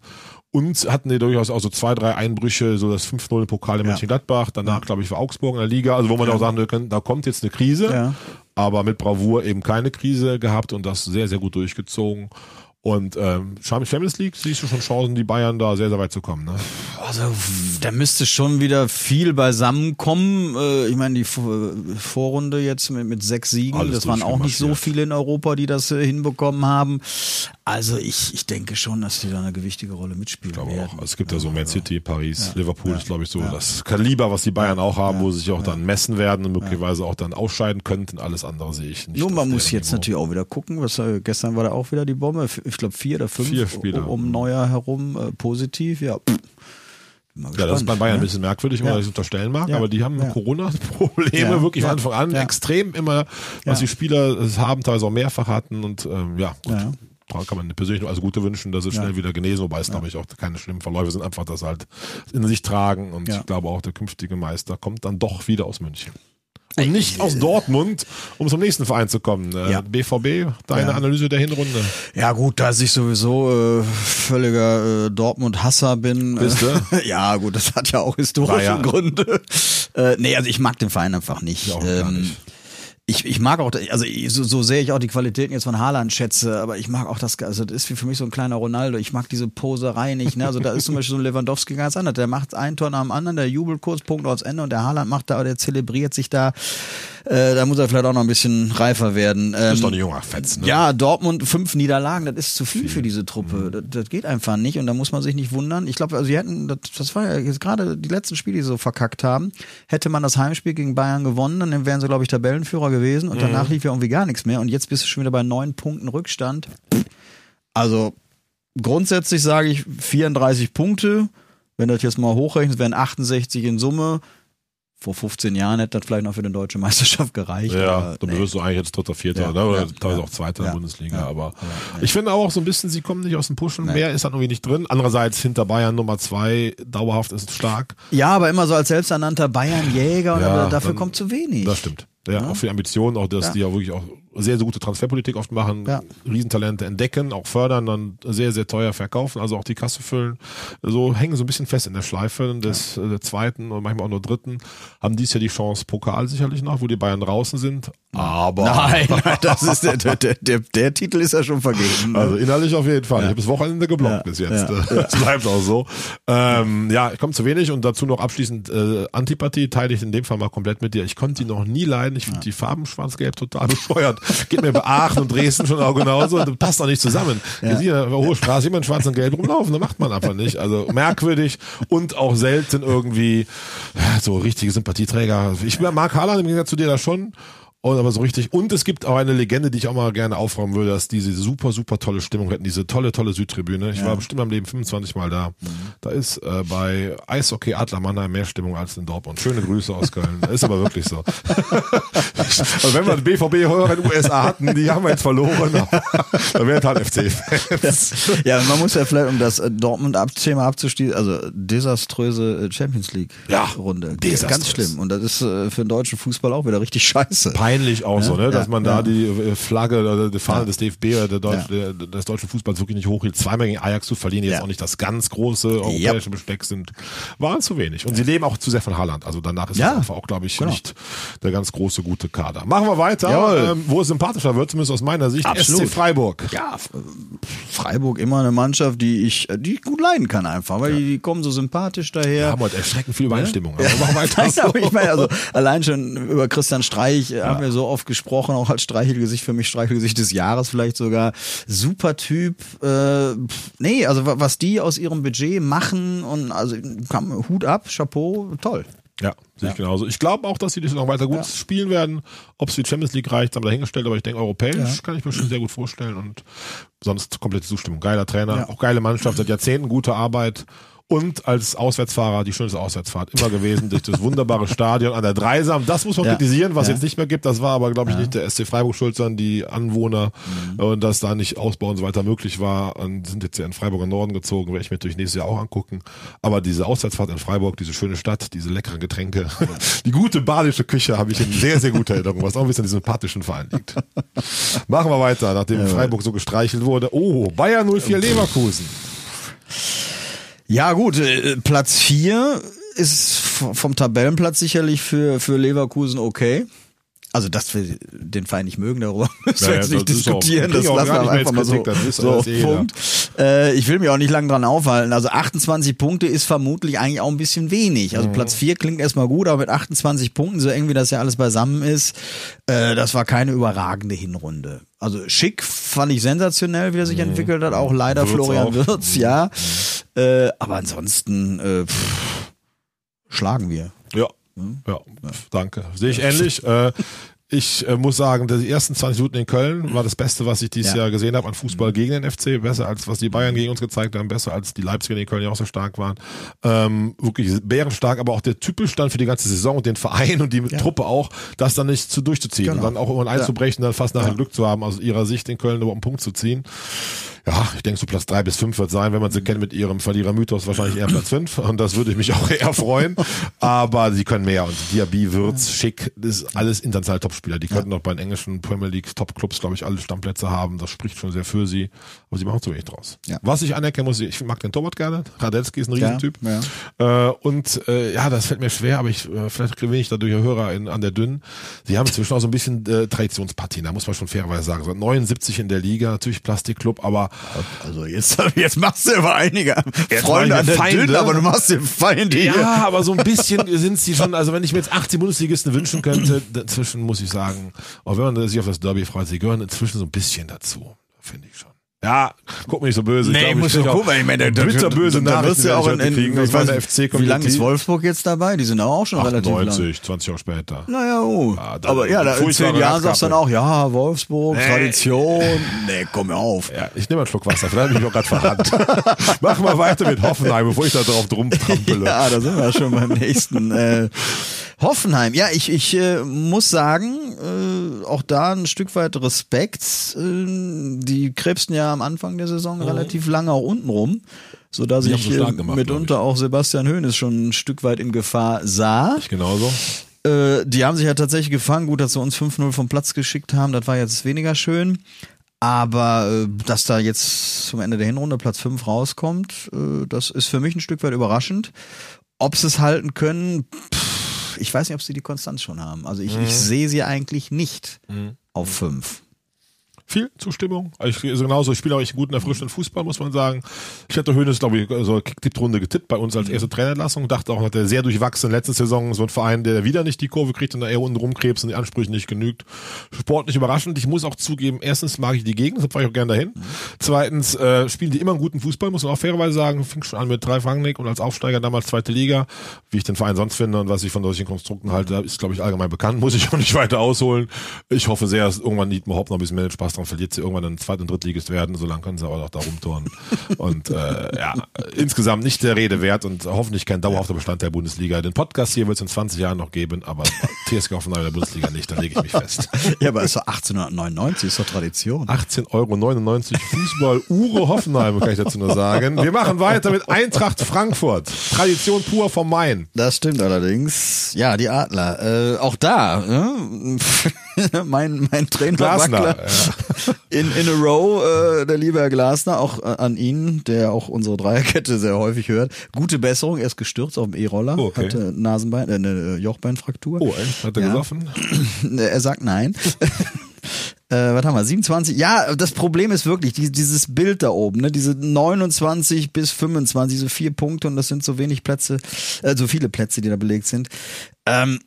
Und hatten die durchaus auch so zwei, drei Einbrüche, so das 5-0 im Pokal in Ja. Mönchengladbach, danach, glaube ich, war Augsburg in der Liga, also wo man auch sagen können, da kommt jetzt eine Krise, aber mit Bravour eben keine Krise gehabt und das sehr, sehr gut durchgezogen. Und ähm, Champions League siehst du schon Chancen, die Bayern da sehr, sehr weit zu kommen. Ne? Also da müsste schon wieder viel beisammenkommen. Äh, Ich meine, die Vor- Vorrunde jetzt mit, mit sechs Siegen, Alles das waren auch nicht so viele in Europa, die das äh, hinbekommen haben. Also ich, ich denke schon, dass die da eine gewichtige Rolle mitspielen Ich glaube werden. auch. Also es gibt ja so Man City, Paris, Ja. Liverpool Ja. ist, glaube ich, so Ja. das Kaliber, was die Bayern auch haben, Ja. wo sie sich auch dann messen werden und möglicherweise auch dann ausscheiden könnten. Alles andere sehe ich nicht. Nur man muss jetzt Niveau. natürlich auch wieder gucken. Was, äh, gestern war da auch wieder die Bombe. F- Ich glaube vier oder fünf Vier Spieler. um, um Neuer herum äh, positiv. Ja, pff. Mal Ja, das ist bei gespannt, Bayern ein ne? bisschen merkwürdig, wenn Ja. man das unterstellen mag, Ja. aber die haben Ja. Corona-Probleme wirklich von Anfang an extrem immer, was die Spieler es haben, teilweise auch mehrfach hatten und ähm, ja, gut. Da kann man persönlich nur alles Gute wünschen, dass sie schnell wieder genesen, wobei es, glaube ich, auch keine schlimmen Verläufe sind, einfach das halt in sich tragen und ich glaube auch, der künftige Meister kommt dann doch wieder aus München. Und nicht aus Dortmund, um zum nächsten Verein zu kommen. Äh, Ja. BVB, deine Ja. Analyse der Hinrunde. Ja gut, da ich sowieso äh, völliger äh, Dortmund-Hasser bin. Bist du? Äh, <laughs> ja gut, das hat ja auch historische ja- Gründe. Äh, nee, also ich mag den Verein einfach nicht. Ja, gar nicht. Ich, ich mag auch, also so, so sehr ich auch die Qualitäten jetzt von Haaland schätze, aber ich mag auch das, also das ist für mich so ein kleiner Ronaldo. Ich mag diese Poserei nicht. Ne? Also da ist zum Beispiel so ein Lewandowski ganz anders. Der macht ein Tor nach dem anderen, der jubelt kurz, Punkt aufs Ende und der Haaland macht da, der zelebriert sich da. Äh, da muss er vielleicht auch noch ein bisschen reifer werden. Ähm, Ist doch ein junger Fetz, ne? ja, Dortmund fünf Niederlagen, das ist zu viel, für diese Truppe. Das, das geht einfach nicht und da muss man sich nicht wundern. Ich glaube, also sie hätten, das, das war ja jetzt gerade die letzten Spiele, die sie so verkackt haben, hätte man das Heimspiel gegen Bayern gewonnen, dann wären sie, glaube ich, Tabellenführer gewesen und danach lief ja irgendwie gar nichts mehr und jetzt bist du schon wieder bei neun Punkten Rückstand. Also grundsätzlich sage ich 34 Punkte. Wenn du das jetzt mal hochrechnet, wären 68 in Summe. Vor 15 Jahren hätte das vielleicht noch für eine deutsche Meisterschaft gereicht. Ja, aber dann nee. wirst du eigentlich jetzt dritter, vierter, Ja, ne? oder ja, teilweise ja, auch zweiter in der Bundesliga. aber ich finde auch so ein bisschen, sie kommen nicht aus dem Pushen. Nee. Mehr ist dann irgendwie nicht drin. Andererseits hinter Bayern Nummer zwei, dauerhaft ist stark. Ja, aber immer so als selbsternannter Bayernjäger, aber dafür dann- kommt zu wenig. Das stimmt. Ja, auch für Ambitionen, auch dass Ja. die ja wirklich auch sehr, sehr gute Transferpolitik oft machen, Ja. Riesentalente entdecken, auch fördern, dann sehr, sehr teuer verkaufen, also auch die Kasse füllen. So hängen so ein bisschen fest in der Schleife des äh, der zweiten und manchmal auch nur dritten. Haben dies ja die Chance Pokal sicherlich noch, wo die Bayern draußen sind. Aber Nein, nein, das ist der, der, der, der, Titel ist ja schon vergeben. ne? Also innerlich auf jeden Fall. Ja. Ich habe das Wochenende geblockt Ja, bis jetzt. <laughs> ja, Das bleibt auch so. Ähm, ja, ich komme zu wenig und dazu noch abschließend äh, Antipathie teile ich in dem Fall mal komplett mit dir. Ich konnte die noch nie leiden. Ich finde die Farben schwarz-gelb total <laughs> bescheuert. Geht mir bei Aachen und Dresden schon auch genauso. Das passt doch nicht zusammen. Ja. Hier ja der Hohe Straße jemand schwarz und gelb rumlaufen. Das macht man einfach nicht. Also merkwürdig und auch selten irgendwie ja, so richtige Sympathieträger. Ich mag Haaland im Gegensatz zu dir da schon. Und aber so richtig. Und es gibt auch eine Legende, die ich auch mal gerne aufräumen würde, dass diese super, super tolle Stimmung hätten, diese tolle, tolle Südtribüne. Ich war bestimmt am Leben 25 Mal da. Da ist äh, bei Eishockey Adler Mannheim mehr Stimmung als in Dortmund. Schöne Grüße aus Köln. ist aber wirklich so. <laughs> also wenn wir BVB-Hörer in den USA hatten, die haben wir jetzt verloren. da wären halt FC-Fans. Ja, man muss ja vielleicht, um das äh, Dortmund-Thema abzuschließen, also desaströse äh, Champions League-Runde. Ja, Ganz desaströs. schlimm. Und das ist äh, für den deutschen Fußball auch wieder richtig scheiße. Peinlich auch so, ne, dass Ja, man da ja. die äh, Flagge oder die Fahne Ja. des DFB oder der Deutsch, des deutschen Fußballs wirklich nicht hochhielt. Zweimal gegen Ajax zu verlieren, die jetzt Ja. auch nicht das ganz große europäische Besteck sind, waren zu wenig. Und sie leben auch zu sehr von Haaland. Also danach ist Ja. auch, glaube ich, Genau. nicht der ganz große, gute Kader. Machen wir weiter, ähm, wo es sympathischer wird, zumindest aus meiner Sicht, Absolut. SC Freiburg. Ja, Freiburg immer eine Mannschaft, die ich, die ich gut leiden kann einfach, weil die, die kommen so sympathisch Wir daher. haben heute erschreckend viel Übereinstimmung. Aber machen wir <laughs> weiter. Nein, aber ich meine, also allein schon über Christian Streich äh, haben wir so oft gesprochen, auch als Streichelgesicht für mich, Streichelgesicht des Jahres vielleicht sogar. Super Typ. Äh, nee, also wa- was die aus ihrem Budget machen und also Hut ab, Chapeau, toll. Ja, sehe ich genauso. Ich glaube auch, dass sie das noch weiter gut spielen werden. Ob es für die Champions League reicht, haben wir dahingestellt, aber ich denke, europäisch kann ich mir schon sehr gut vorstellen und sonst komplette Zustimmung. Geiler Trainer, Ja. auch geile Mannschaft, seit Jahrzehnten gute Arbeit. Und als Auswärtsfahrer die schönste Auswärtsfahrt immer gewesen durch das wunderbare Stadion an der Dreisam. Das muss man Ja. kritisieren, was Ja. jetzt nicht mehr gibt. Das war aber, glaube ich, nicht der SC Freiburg schuld, sondern die Anwohner Mhm. und dass da nicht Ausbau und so weiter möglich war. Und sind jetzt ja in Freiburger Norden gezogen, werde ich mir durch nächstes Jahr auch angucken. Aber diese Auswärtsfahrt in Freiburg, diese schöne Stadt, diese leckeren Getränke, <laughs> die gute badische Küche habe ich in sehr, sehr guter Erinnerung, was auch ein bisschen an diesem sympathischen Verein liegt. Machen wir weiter, nachdem Freiburg so gestreichelt wurde. Oh, Bayern 04 Leverkusen. Ja, gut, äh, Platz vier ist v- vom Tabellenplatz sicherlich für, für Leverkusen okay. Also, dass wir den Verein nicht mögen, darüber <laughs> müssen wir jetzt nicht diskutieren. Das lassen wir einfach mal so, so eh. Punkt. Äh, ich will mich auch nicht lange dran aufhalten. Also 28 Punkte ist vermutlich eigentlich auch ein bisschen wenig. Mhm. Also Platz vier klingt erstmal gut, aber mit 28 Punkten, so eng wie das ja alles beisammen ist, äh, das war keine überragende Hinrunde. Also schick fand ich sensationell, wie er sich entwickelt hat. Auch leider Wirtz Florian auch. Wirtz, ja. Äh, aber ansonsten äh, pff, schlagen wir. Ja, ja, danke. Sehe ich ähnlich. <laughs> äh, ich äh, muss sagen, die ersten 20 Minuten in Köln war das Beste, was ich dieses Ja. Jahr gesehen habe an Fußball gegen den FC. Besser als was die Bayern gegen uns gezeigt haben, besser als die Leipziger, die in Köln ja auch so stark waren. Ähm, wirklich bärenstark, aber auch der dann für die ganze Saison und den Verein und die Truppe auch, das dann nicht zu durchzuziehen Genau. und dann auch irgendwann einzubrechen, dann fast nachher Glück zu haben, aus ihrer Sicht den Köln überhaupt einen Punkt zu ziehen. Ja, ich denke so Platz drei bis fünf wird sein, wenn man sie kennt mit ihrem Verlierer-Mythos, wahrscheinlich eher Platz fünf und das würde ich mich auch <laughs> eher freuen. Aber sie können mehr und Diaby, Würz, Schick, das ist alles internationale Topspieler. Die könnten auch bei den englischen Premier League Top-Clubs, glaube ich, alle Stammplätze haben. Das spricht schon sehr für sie, aber sie machen zu wenig draus. Ja. Was ich anerkennen muss, ich mag den Torwart gerne. Radelski ist ein Riesentyp. Ja, Äh, und äh, ja, das fällt mir schwer, aber ich äh, vielleicht gewinne ich dadurch Hörer in, an der Dünnen. Sie haben inzwischen auch so ein bisschen äh, Traditionspartien, da muss man schon fairerweise sagen. So 79 in der Liga, natürlich Plastikclub, aber Also jetzt, <laughs> jetzt machst du aber einige Freunde an der Feinde. Dünn, aber du machst den Feind hier. ja, aber so ein bisschen sind sie schon, also wenn ich mir jetzt 18 Bundesligisten wünschen könnte, dazwischen muss ich sagen, auch wenn man sich auf das Derby freut, sie gehören inzwischen so ein bisschen dazu, finde ich schon. Ja, guck mich nicht so böse. Nee, ich muss glaub, schon ich gucken. Ich meine, da, Twitter böse da wirst du ja auch in, ich in kriegen. ich Ich weiß, FC Wie lange ist. Wolfsburg jetzt dabei? Die sind auch schon relativ lang. 98, 20 Jahre später. Naja, oh. Ja, da- aber ja, da in zehn Jahren sagst du dann auch, ja, Wolfsburg, Nee. Tradition. Nee, komm mir auf. Ja, ich nehme einen Schluck Wasser, vielleicht habe ich mich auch gerade verrannt. <laughs> Mach mal weiter mit Hoffenheim, bevor ich da drauf <laughs> drum trampele. Ja, da sind wir schon beim nächsten. Äh, Hoffenheim, ja, ich, ich äh, muss sagen, äh, auch da ein Stück weit Respekt. Äh, die krebsten ja am Anfang der Saison relativ lange auch unten rum, sodass Die ich stark äh, gemacht, mitunter auch Sebastian Hoeneß schon ein Stück weit in Gefahr sah. Ich genauso. Äh, die haben sich ja tatsächlich gefangen. Gut, dass sie uns 5-0 vom Platz geschickt haben, das war jetzt weniger schön. Aber äh, dass da jetzt zum Ende der Hinrunde Platz 5 rauskommt, äh, das ist für mich ein Stück weit überraschend. Ob sie es halten können, pff, ich weiß nicht, ob sie die Konstanz schon haben. Also ich, ich sehe sie eigentlich nicht auf 5. Viel Zustimmung. Ich, also genauso, ich spiele auch echt guten, erfrischenden Fußball, muss man sagen. Ich hatte Hönes, glaube ich, so Kicktipp-Runde getippt bei uns als erste Trainerlassung. Dachte auch, hat er sehr durchwachsen. Letzte Saison so ein Verein, der wieder nicht die Kurve kriegt und da eher unten rumkrebst und die Ansprüche nicht genügt. Sportlich überraschend. Ich muss auch zugeben, erstens mag ich die Gegend, deshalb fahre ich auch gerne dahin. Zweitens äh, spielen die immer einen guten Fußball, muss man auch fairerweise sagen. Fing schon an mit drei Rangnick und als Aufsteiger damals zweite Liga. Wie ich den Verein sonst finde und was ich von solchen Konstrukten halte, ist, glaube ich, allgemein bekannt. Muss ich auch nicht weiter ausholen. Ich hoffe sehr, dass irgendwann Dietmar Hopp noch ein bisschen mehr Spaß dran verliert, sie irgendwann ein Zweit- und Drittligist werden. Solange können sie aber auch da rumtouren. und äh, ja, insgesamt nicht der Rede wert und hoffentlich kein dauerhafter Bestand der Bundesliga. Den Podcast hier wird es in 20 Jahren noch geben, aber TSG Hoffenheim der Bundesliga nicht, da lege ich mich fest. <laughs> Ja, aber ist doch 1899, ist doch Tradition. 18,99 Euro Fußball Ure Hoffenheim, kann ich dazu nur sagen. Wir machen weiter mit Eintracht Frankfurt. Tradition pur vom Main. Das stimmt allerdings. Ja, die Adler. Äh, auch da. Ne? <laughs> mein, mein Trainer Glasner, Wackler. In, in a row, äh, der liebe Herr Glasner, auch äh, an ihn, der auch unsere Dreierkette sehr häufig hört. Gute Besserung, er ist gestürzt auf dem E-Roller, Okay. hatte Nasenbein, äh, eine Jochbeinfraktur. Oh, echt? Hat er Ja. gesoffen? <clears throat> Er sagt nein. <laughs> Äh, was haben wir? 27? Ja, das Problem ist wirklich die, dieses Bild da oben, ne? Diese 29 bis 25, so vier Punkte und das sind so wenig Plätze, äh, so viele Plätze, die da belegt sind. Ähm,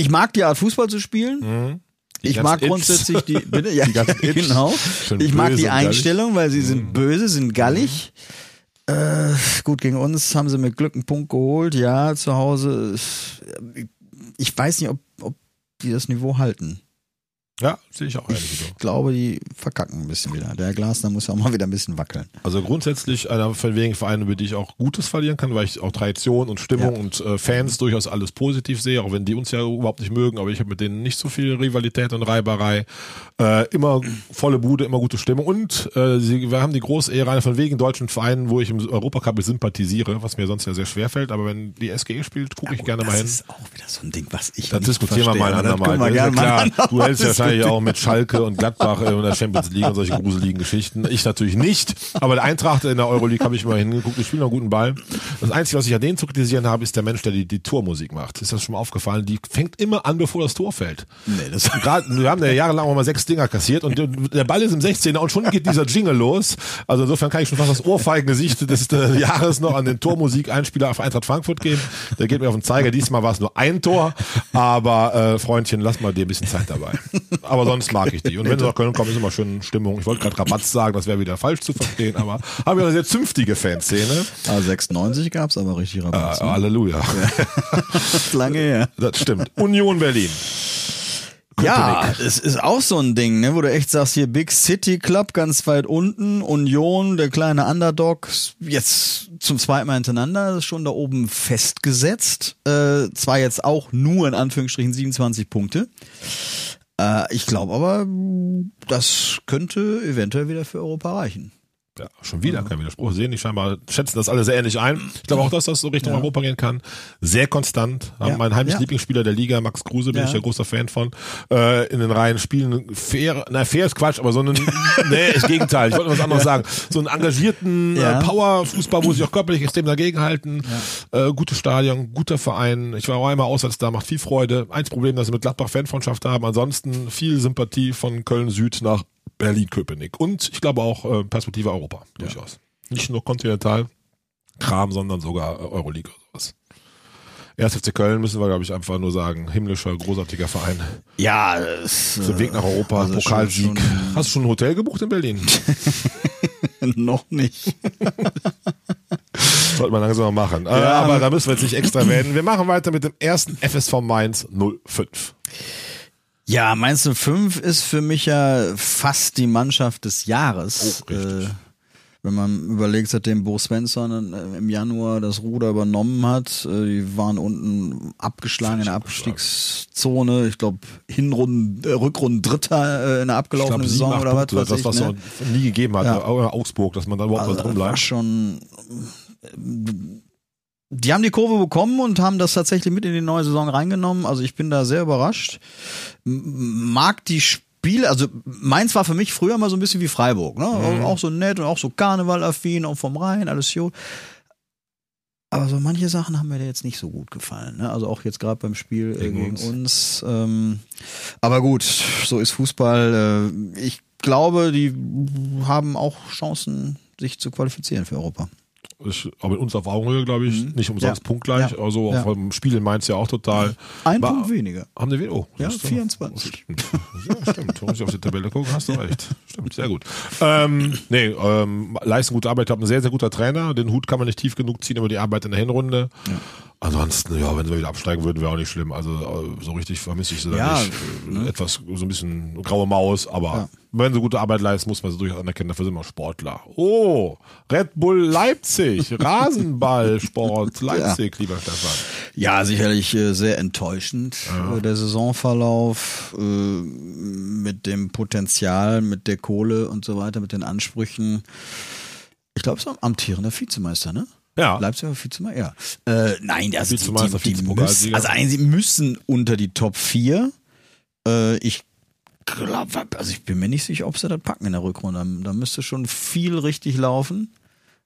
ich mag die Art Fußball zu spielen. Mhm. Ich mag Ips. grundsätzlich die, <laughs> bitte, ja, Die genau. Ich mag die. Einstellung, weil sie Mhm. sind böse, sind gallig. Äh, gut, gegen uns haben sie mit Glück einen Punkt geholt. Ja, zu Hause. äh, Ich weiß nicht, ob, ob die das Niveau halten. Ja, sehe ich auch ehrlich so. Ich glaube, die verkacken ein bisschen wieder. Der Glasner muss ja auch mal wieder ein bisschen wackeln. Also grundsätzlich einer von wenigen Vereinen, über die ich auch Gutes verlieren kann, weil ich auch Tradition und Stimmung Ja. und äh, Fans durchaus alles positiv sehe, auch wenn die uns ja überhaupt nicht mögen, aber ich habe mit denen nicht so viel Rivalität und Reiberei. Äh, immer volle Bude, immer gute Stimmung und äh, sie, wir haben die große Ehre, einer von wenigen deutschen Vereinen, wo ich im Europacup sympathisiere, was mir sonst ja sehr schwer fällt, aber wenn die SGE spielt, gucke ich gerne mal das hin. ist auch wieder so ein Ding, was ich Das nicht diskutieren wir mal ein andermal. Das Das gerne ja mal du <laughs> hältst ja wahrscheinlich auch mit Schalke und Gladbach in der Champions League und solche gruseligen Geschichten. Ich natürlich nicht. Aber der Eintracht in der Euroleague habe ich mal hingeguckt. Die spielen einen guten Ball. Das Einzige, was ich an denen zu kritisieren habe, ist der Mensch, der die, die Tormusik macht. Ist das schon mal aufgefallen? Die fängt immer an, bevor das Tor fällt. Nee, das <laughs> Gerade, wir haben ja jahrelang auch mal sechs Dinger kassiert und der Ball ist im 16er und schon geht dieser Jingle los. Also insofern kann ich schon fast das Ohrfeigengesicht des Jahres noch an den Tormusik-Einspieler auf Eintracht Frankfurt geben. Der geht mir auf den Zeiger. Diesmal war es nur ein Tor, aber äh, Freundchen, lass mal dir ein bisschen Zeit dabei. Aber sonst mag ich die. Und wenn sie nach Köln kommen, ist immer schön Stimmung. Ich wollte gerade Rabatz sagen, das wäre wieder falsch zu verstehen, aber habe ich eine sehr zünftige Fanszene. Ah, 96 gab's aber richtig Äh, Rabatt. Halleluja. <laughs> Lange her. Das stimmt. Union Berlin. Ja, es ist auch so ein Ding, ne, wo du echt sagst, hier Big City Club ganz weit unten, Union, der kleine Underdog, jetzt zum zweiten Mal hintereinander, ist schon da oben festgesetzt. Äh, zwar jetzt auch nur in Anführungsstrichen 27 Punkte. Äh, ich glaube aber, das könnte eventuell wieder für Europa reichen. Ja, schon wieder kein Widerspruch sehen. Die scheinbar schätzen das alle sehr ähnlich ein. Ich glaube auch, dass das so Richtung Europa gehen kann. Sehr konstant. Haben Ja, mein heimlich ja. Lieblingsspieler der Liga, Max Kruse, bin Ja. ich ja großer Fan von, äh, in den Reihen spielen fair, na fair ist Quatsch, aber so einen, <laughs> nee, ist Gegenteil. Ich wollte was anderes sagen. So einen engagierten Ja. äh, Power-Fußball, wo sie auch körperlich extrem dagegenhalten. Äh, gutes Stadion, guter Verein. Ich war auch einmal auswärts da, macht viel Freude. Eins Problem, dass sie mit Gladbach Fanfreundschaft haben. Ansonsten viel Sympathie von Köln Süd nach Berlin-Köpenick. Und ich glaube auch äh, Perspektive Europa, durchaus. Nicht nur kontinental Kram, sondern sogar äh, Euroleague oder sowas. Erst FC Köln müssen wir, glaube ich, einfach nur sagen, himmlischer, großartiger Verein. Ja, es, Auf dem Weg nach Europa, also Pokalsieg. schon- schon- Hast du schon ein Hotel gebucht in Berlin? <laughs> noch nicht. <laughs> Sollte man langsam mal machen. Äh, aber da müssen wir jetzt nicht extra werden. Wir machen weiter mit dem ersten FSV Mainz 05. Ja, Mainz 05 ist für mich ja fast die Mannschaft des Jahres. Oh. Äh, wenn man überlegt, seitdem Bo Svensson äh, im Januar das Ruder übernommen hat, äh, die waren unten abgeschlagen in der Abstiegszone. Ich glaube, Hinrunden, äh, Rückrunden Dritter äh, in der abgelaufenen sieben, Saison oder was Punkte, weiß das, was ne? es nie gegeben hat. Ja. Augsburg, dass man da überhaupt Also, was drin das war bleibt. schon. Die haben die Kurve bekommen und haben das tatsächlich mit in die neue Saison reingenommen. Also ich bin da sehr überrascht. Mag die Spiele, also Mainz war für mich früher mal so ein bisschen wie Freiburg, ne? Auch so nett und auch so Karnevalaffin und vom Rhein, alles gut. Aber so manche Sachen haben mir da jetzt nicht so gut gefallen. Ne? Also auch jetzt gerade beim Spiel Gegen gegen uns. uns. Ähm, Aber gut, so ist Fußball. Äh, Ich glaube, die haben auch Chancen, sich zu qualifizieren für Europa. Ich, aber mit uns auf Augenhöhe, glaube ich, nicht umsonst Mhm. Ja. punktgleich. Ja. Also Ja. vom Spiel in Mainz ja auch total. Ein War- Punkt weniger. Haben wir wen? Oh, Ja, siehst du? 24. Stimmt. Ja, stimmt. Muss ich auf die Tabelle gucken, hast du recht. Stimmt, sehr gut. Ähm, nee, ähm, leisten gute Arbeit. Ich glaube, ein sehr, sehr guter Trainer. Den Hut kann man nicht tief genug ziehen über die Arbeit in der Hinrunde. Ansonsten, ja, wenn sie wieder absteigen würden, wäre auch nicht schlimm. Also äh, so richtig vermisse ich sie da Ja, nicht. Äh, Etwas, so ein bisschen graue Maus, aber wenn sie gute Arbeit leisten, muss man sie durchaus anerkennen. Dafür sind wir Sportler. Oh, Red Bull Leipzig, Rasenballsport Leipzig, lieber Stefan. Ja, sicherlich äh, sehr enttäuschend äh, der Saisonverlauf äh, mit dem Potenzial, mit der Kohle und so weiter, mit den Ansprüchen. Ich glaube, es war amtierender Vizemeister, ne? Ja. Leipzig war Vizemeister, ja. Äh, nein, also die, die, die müssen, also eigentlich, sie müssen unter die Top 4. Äh, ich glaube, also ich bin mir nicht sicher, ob sie das packen in der Rückrunde. Da müsste schon viel richtig laufen,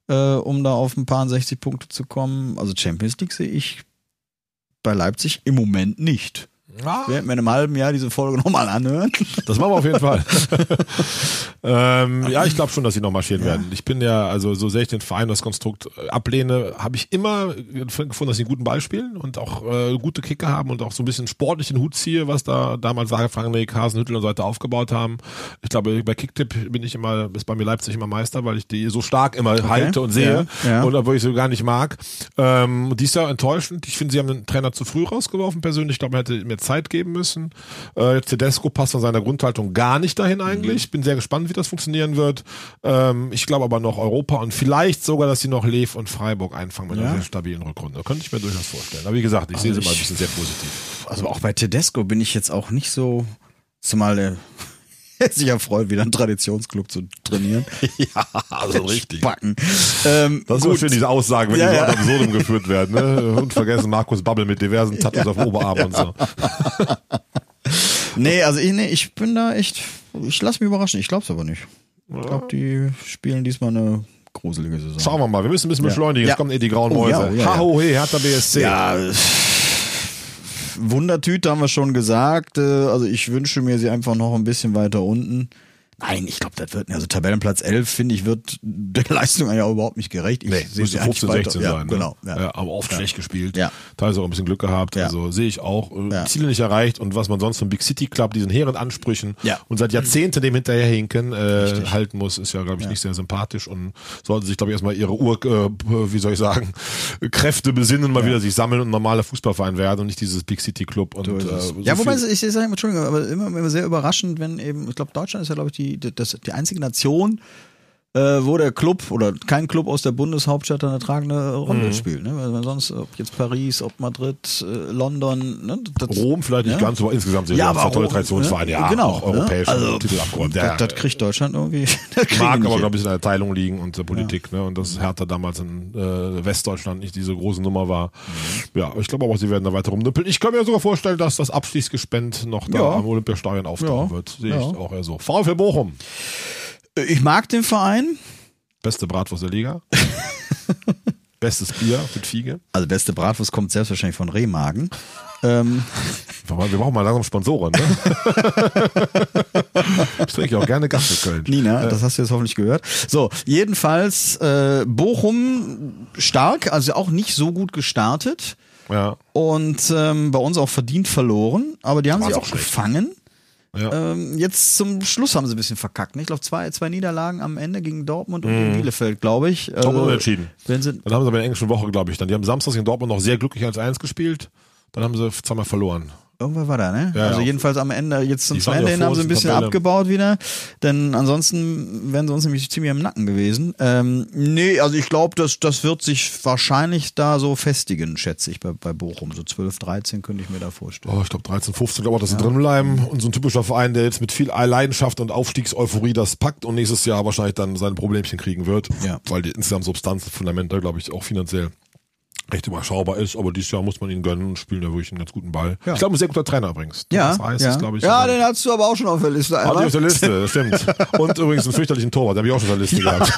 äh, um da auf ein paar 60 Punkte zu kommen. Also Champions League sehe ich bei Leipzig im Moment nicht. Ja, Wir werden mir in einem halben Jahr diese Folge <laughs> nochmal anhören. Das machen wir auf jeden Fall. <laughs> ähm, ja, ich glaube schon, dass sie noch marschieren werden. Ich bin ja, also so sehr ich den Verein, das Konstrukt äh, ablehne, habe ich immer gefunden, dass sie einen guten Ball spielen und auch äh, gute Kicker haben und auch so ein bisschen sportlich den Hut ziehe, was da damals Sage Frank, Hasenhüttel und so weiter aufgebaut haben. Ich glaube, bei Kicktipp bin ich immer, ist bei mir Leipzig immer Meister, weil ich die so stark immer halte und sehe Ja, ja. und obwohl ich sie gar nicht mag. Ähm, dies Jahr enttäuschend. Ich finde, sie haben den Trainer zu früh rausgeworfen persönlich. Ich glaube, man hätte mehr Zeit geben müssen. Äh, Tedesco passt von seiner Grundhaltung gar nicht dahin eigentlich. Bin sehr gespannt, wie das funktionieren wird. Ähm, ich glaube aber noch Europa und vielleicht sogar, dass sie noch Lev und Freiburg einfangen mit einer Ja. sehr stabilen Rückrunde. Könnte ich mir durchaus vorstellen. Aber wie gesagt, ich sehe sie mal ein bisschen sehr positiv. Also auch bei Tedesco bin ich jetzt auch nicht so, zumal der <laughs> sich ja freut, wieder einen Traditionsclub zu trainieren. <laughs> ja, also Backen. Ähm, Das ist gut. immer schön, diese Aussagen, wenn Ja, die ja. ad absurdum geführt werden. Ne? <laughs> Und vergessen Markus Babbel mit diversen Tattoos auf dem Oberarm und so. Nee, also ich, nee, ich bin da echt, ich lasse mich überraschen. Ich glaube es aber nicht. Ich glaube, die spielen diesmal eine gruselige Saison. Schauen wir mal, wir müssen ein bisschen beschleunigen. Jetzt Ja. kommen eh die grauen Oh, ja, Mäuse. oh, ja, ja. Ha, ho, he, Hertha BSC. Ja, Wundertüte haben wir schon gesagt. Äh, Also ich wünsche mir sie einfach noch ein bisschen weiter unten. Nein, ich glaube, das wird nicht. Also Tabellenplatz 11, finde ich, wird der <laughs> Leistung ja überhaupt nicht gerecht. Ich Nee, eigentlich 15, weiter- 16 ja, sein. Ne? Genau. Ja. Ja, aber oft schlecht gespielt. Ja. Teilweise auch ein bisschen Glück gehabt. Ja. Also sehe ich auch. Äh. Ziele nicht erreicht und was man sonst vom Big City Club, diesen hehren Ansprüchen und seit Jahrzehnten dem hinterherhinken äh, halten muss, ist ja, glaube ich, nicht sehr sympathisch und sollten sich, glaube ich, erstmal ihre Ur, äh, wie soll ich sagen, <laughs> Kräfte besinnen, mal wieder sich sammeln und normaler Fußballverein werden und nicht dieses Big City Club. Und, äh, so ja, wobei ich, ich sage, Entschuldigung, aber immer, immer sehr überraschend, wenn eben, ich glaube, Deutschland ist ja, glaube ich, die, das, die einzige Nation, äh, wo der Club oder kein Club aus der Bundeshauptstadt eine tragende Rolle Mhm. spielt. Ne? Weil sonst, ob jetzt Paris, ob Madrid, äh, London, ne? das, Rom vielleicht nicht Ja. ganz, aber insgesamt sind Ja, ja, aber tolle Traditionsvereine, ne? ja, Genau, auch europäische ne? Also, Titel abgeräumt. das, Ja, das kriegt Deutschland irgendwie. <laughs> Das Mag aber, glaube ich, in der Teilung liegen und der Politik, ne? Und dass Hertha damals in äh, Westdeutschland nicht diese große Nummer war. Mhm. Ja, ich glaube aber, sie werden da weiter rumnüppeln. Ich kann mir sogar vorstellen, dass das Abschließgespenst noch da Ja. am Olympiastadion auftauchen Ja. wird. Sehe Ja. ich auch eher so. VfL Bochum. Ich mag den Verein. Beste Bratwurst der Liga. <laughs> Bestes Bier mit Fiege. Also beste Bratwurst kommt selbstverständlich von Rehmagen. ähm, Wir brauchen mal langsam Sponsoren, ne? <laughs> ich trinke auch gerne Gast in Köln. Nina, das hast du jetzt hoffentlich gehört. So, jedenfalls äh, Bochum stark, also auch nicht so gut gestartet Ja. und ähm, bei uns auch verdient verloren, aber die haben War's sie auch auch gefangen. Ja. Ähm, jetzt zum Schluss haben sie ein bisschen verkackt. Ne? Ich glaube, zwei, zwei Niederlagen am Ende gegen Dortmund und Mhm. gegen Bielefeld, glaube ich. Also, Dortmund unentschieden. Wenn sie, Dann haben sie aber in der englischen Woche, glaube ich, dann. Die haben samstags in Dortmund noch sehr glücklich als Eins gespielt. Dann haben sie zweimal verloren. Irgendwer war da, ne? Ja, also ja. jedenfalls am Ende, jetzt zum, Ende ja hin haben sie ein bisschen Tabelle. abgebaut wieder, denn ansonsten wären sie uns nämlich ziemlich im Nacken gewesen. Ähm, nee, also ich glaube, das, das wird sich wahrscheinlich da so festigen, schätze ich, bei, bei Bochum. So 12, 13 könnte ich mir da vorstellen. Oh, ich glaube 13, 15, glaube auch, dass sie drin bleiben. Und so ein typischer Verein, der jetzt mit viel Leidenschaft und Aufstiegseuphorie das packt und nächstes Jahr wahrscheinlich dann seine Problemchen kriegen wird. Ja. Weil die insgesamt Substanz, Fundamente, glaube ich, auch finanziell recht überschaubar ist, aber dieses Jahr muss man ihn gönnen und spielen da wirklich einen ganz guten Ball. Ja. Ich glaube, ein sehr guter Trainer übrigens. Ja, Das heißt, ja. ist, glaube ich, ja, den hast du aber auch schon auf der Liste. Hatte ich auf der Liste, das <laughs> stimmt. Und übrigens einen fürchterlichen Torwart, den habe ich auch schon auf der Liste gehabt.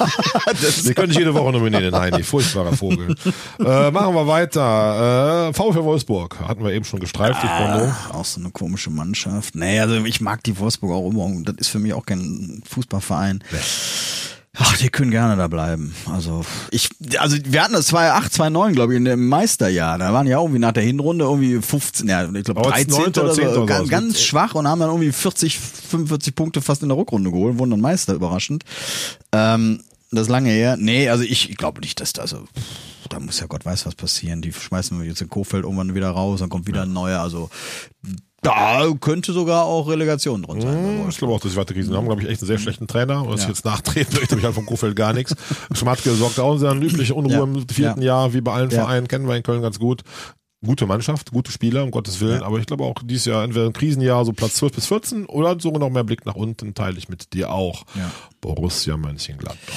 <laughs> Den könnte ich jede Woche nominieren, den Heini. Furchtbarer Vogel. äh, machen wir weiter. Äh, VfL Wolfsburg hatten wir eben schon gestreift, die Chrono. Auch so eine komische Mannschaft. Nee, also ich mag die Wolfsburg auch immer. Das ist für mich auch kein Fußballverein. Ach, die können gerne da bleiben. Also ich, also wir hatten das 2008, 2009, glaube ich, in dem Meisterjahr. Da waren ja irgendwie nach der Hinrunde irgendwie 15, ja, ich glaube Aber 13. 9. oder oder 10. so, oder ganz, ganz schwach und haben dann irgendwie 40, 45 Punkte fast in der Rückrunde geholt, wurden dann Meister, überraschend. Ähm, das ist lange her. Nee, also ich, ich glaube nicht, dass da so, da muss ja Gott weiß was passieren. Die schmeißen wir jetzt in Kofeld irgendwann wieder raus, dann kommt wieder ein neuer. Also da könnte sogar auch Relegation drin sein. Wolfsburg. Ich glaube auch, dass die weiterkriegen. Sie haben, glaube ich, echt einen sehr schlechten Trainer. Und dass ich jetzt nachtreten möchte, habe ich halt von Kofeld gar nichts. Schmatke sorgt auch eine übliche Unruhe Ja. im vierten Ja. Jahr, wie bei allen Ja. Vereinen, kennen wir in Köln ganz gut. Gute Mannschaft, gute Spieler, um Gottes Willen. Aber ich glaube auch dieses Jahr entweder ein Krisenjahr, so Platz 12 bis 14 oder sogar noch mehr Blick nach unten, teile ich mit dir auch. Ja. Borussia Mönchengladbach.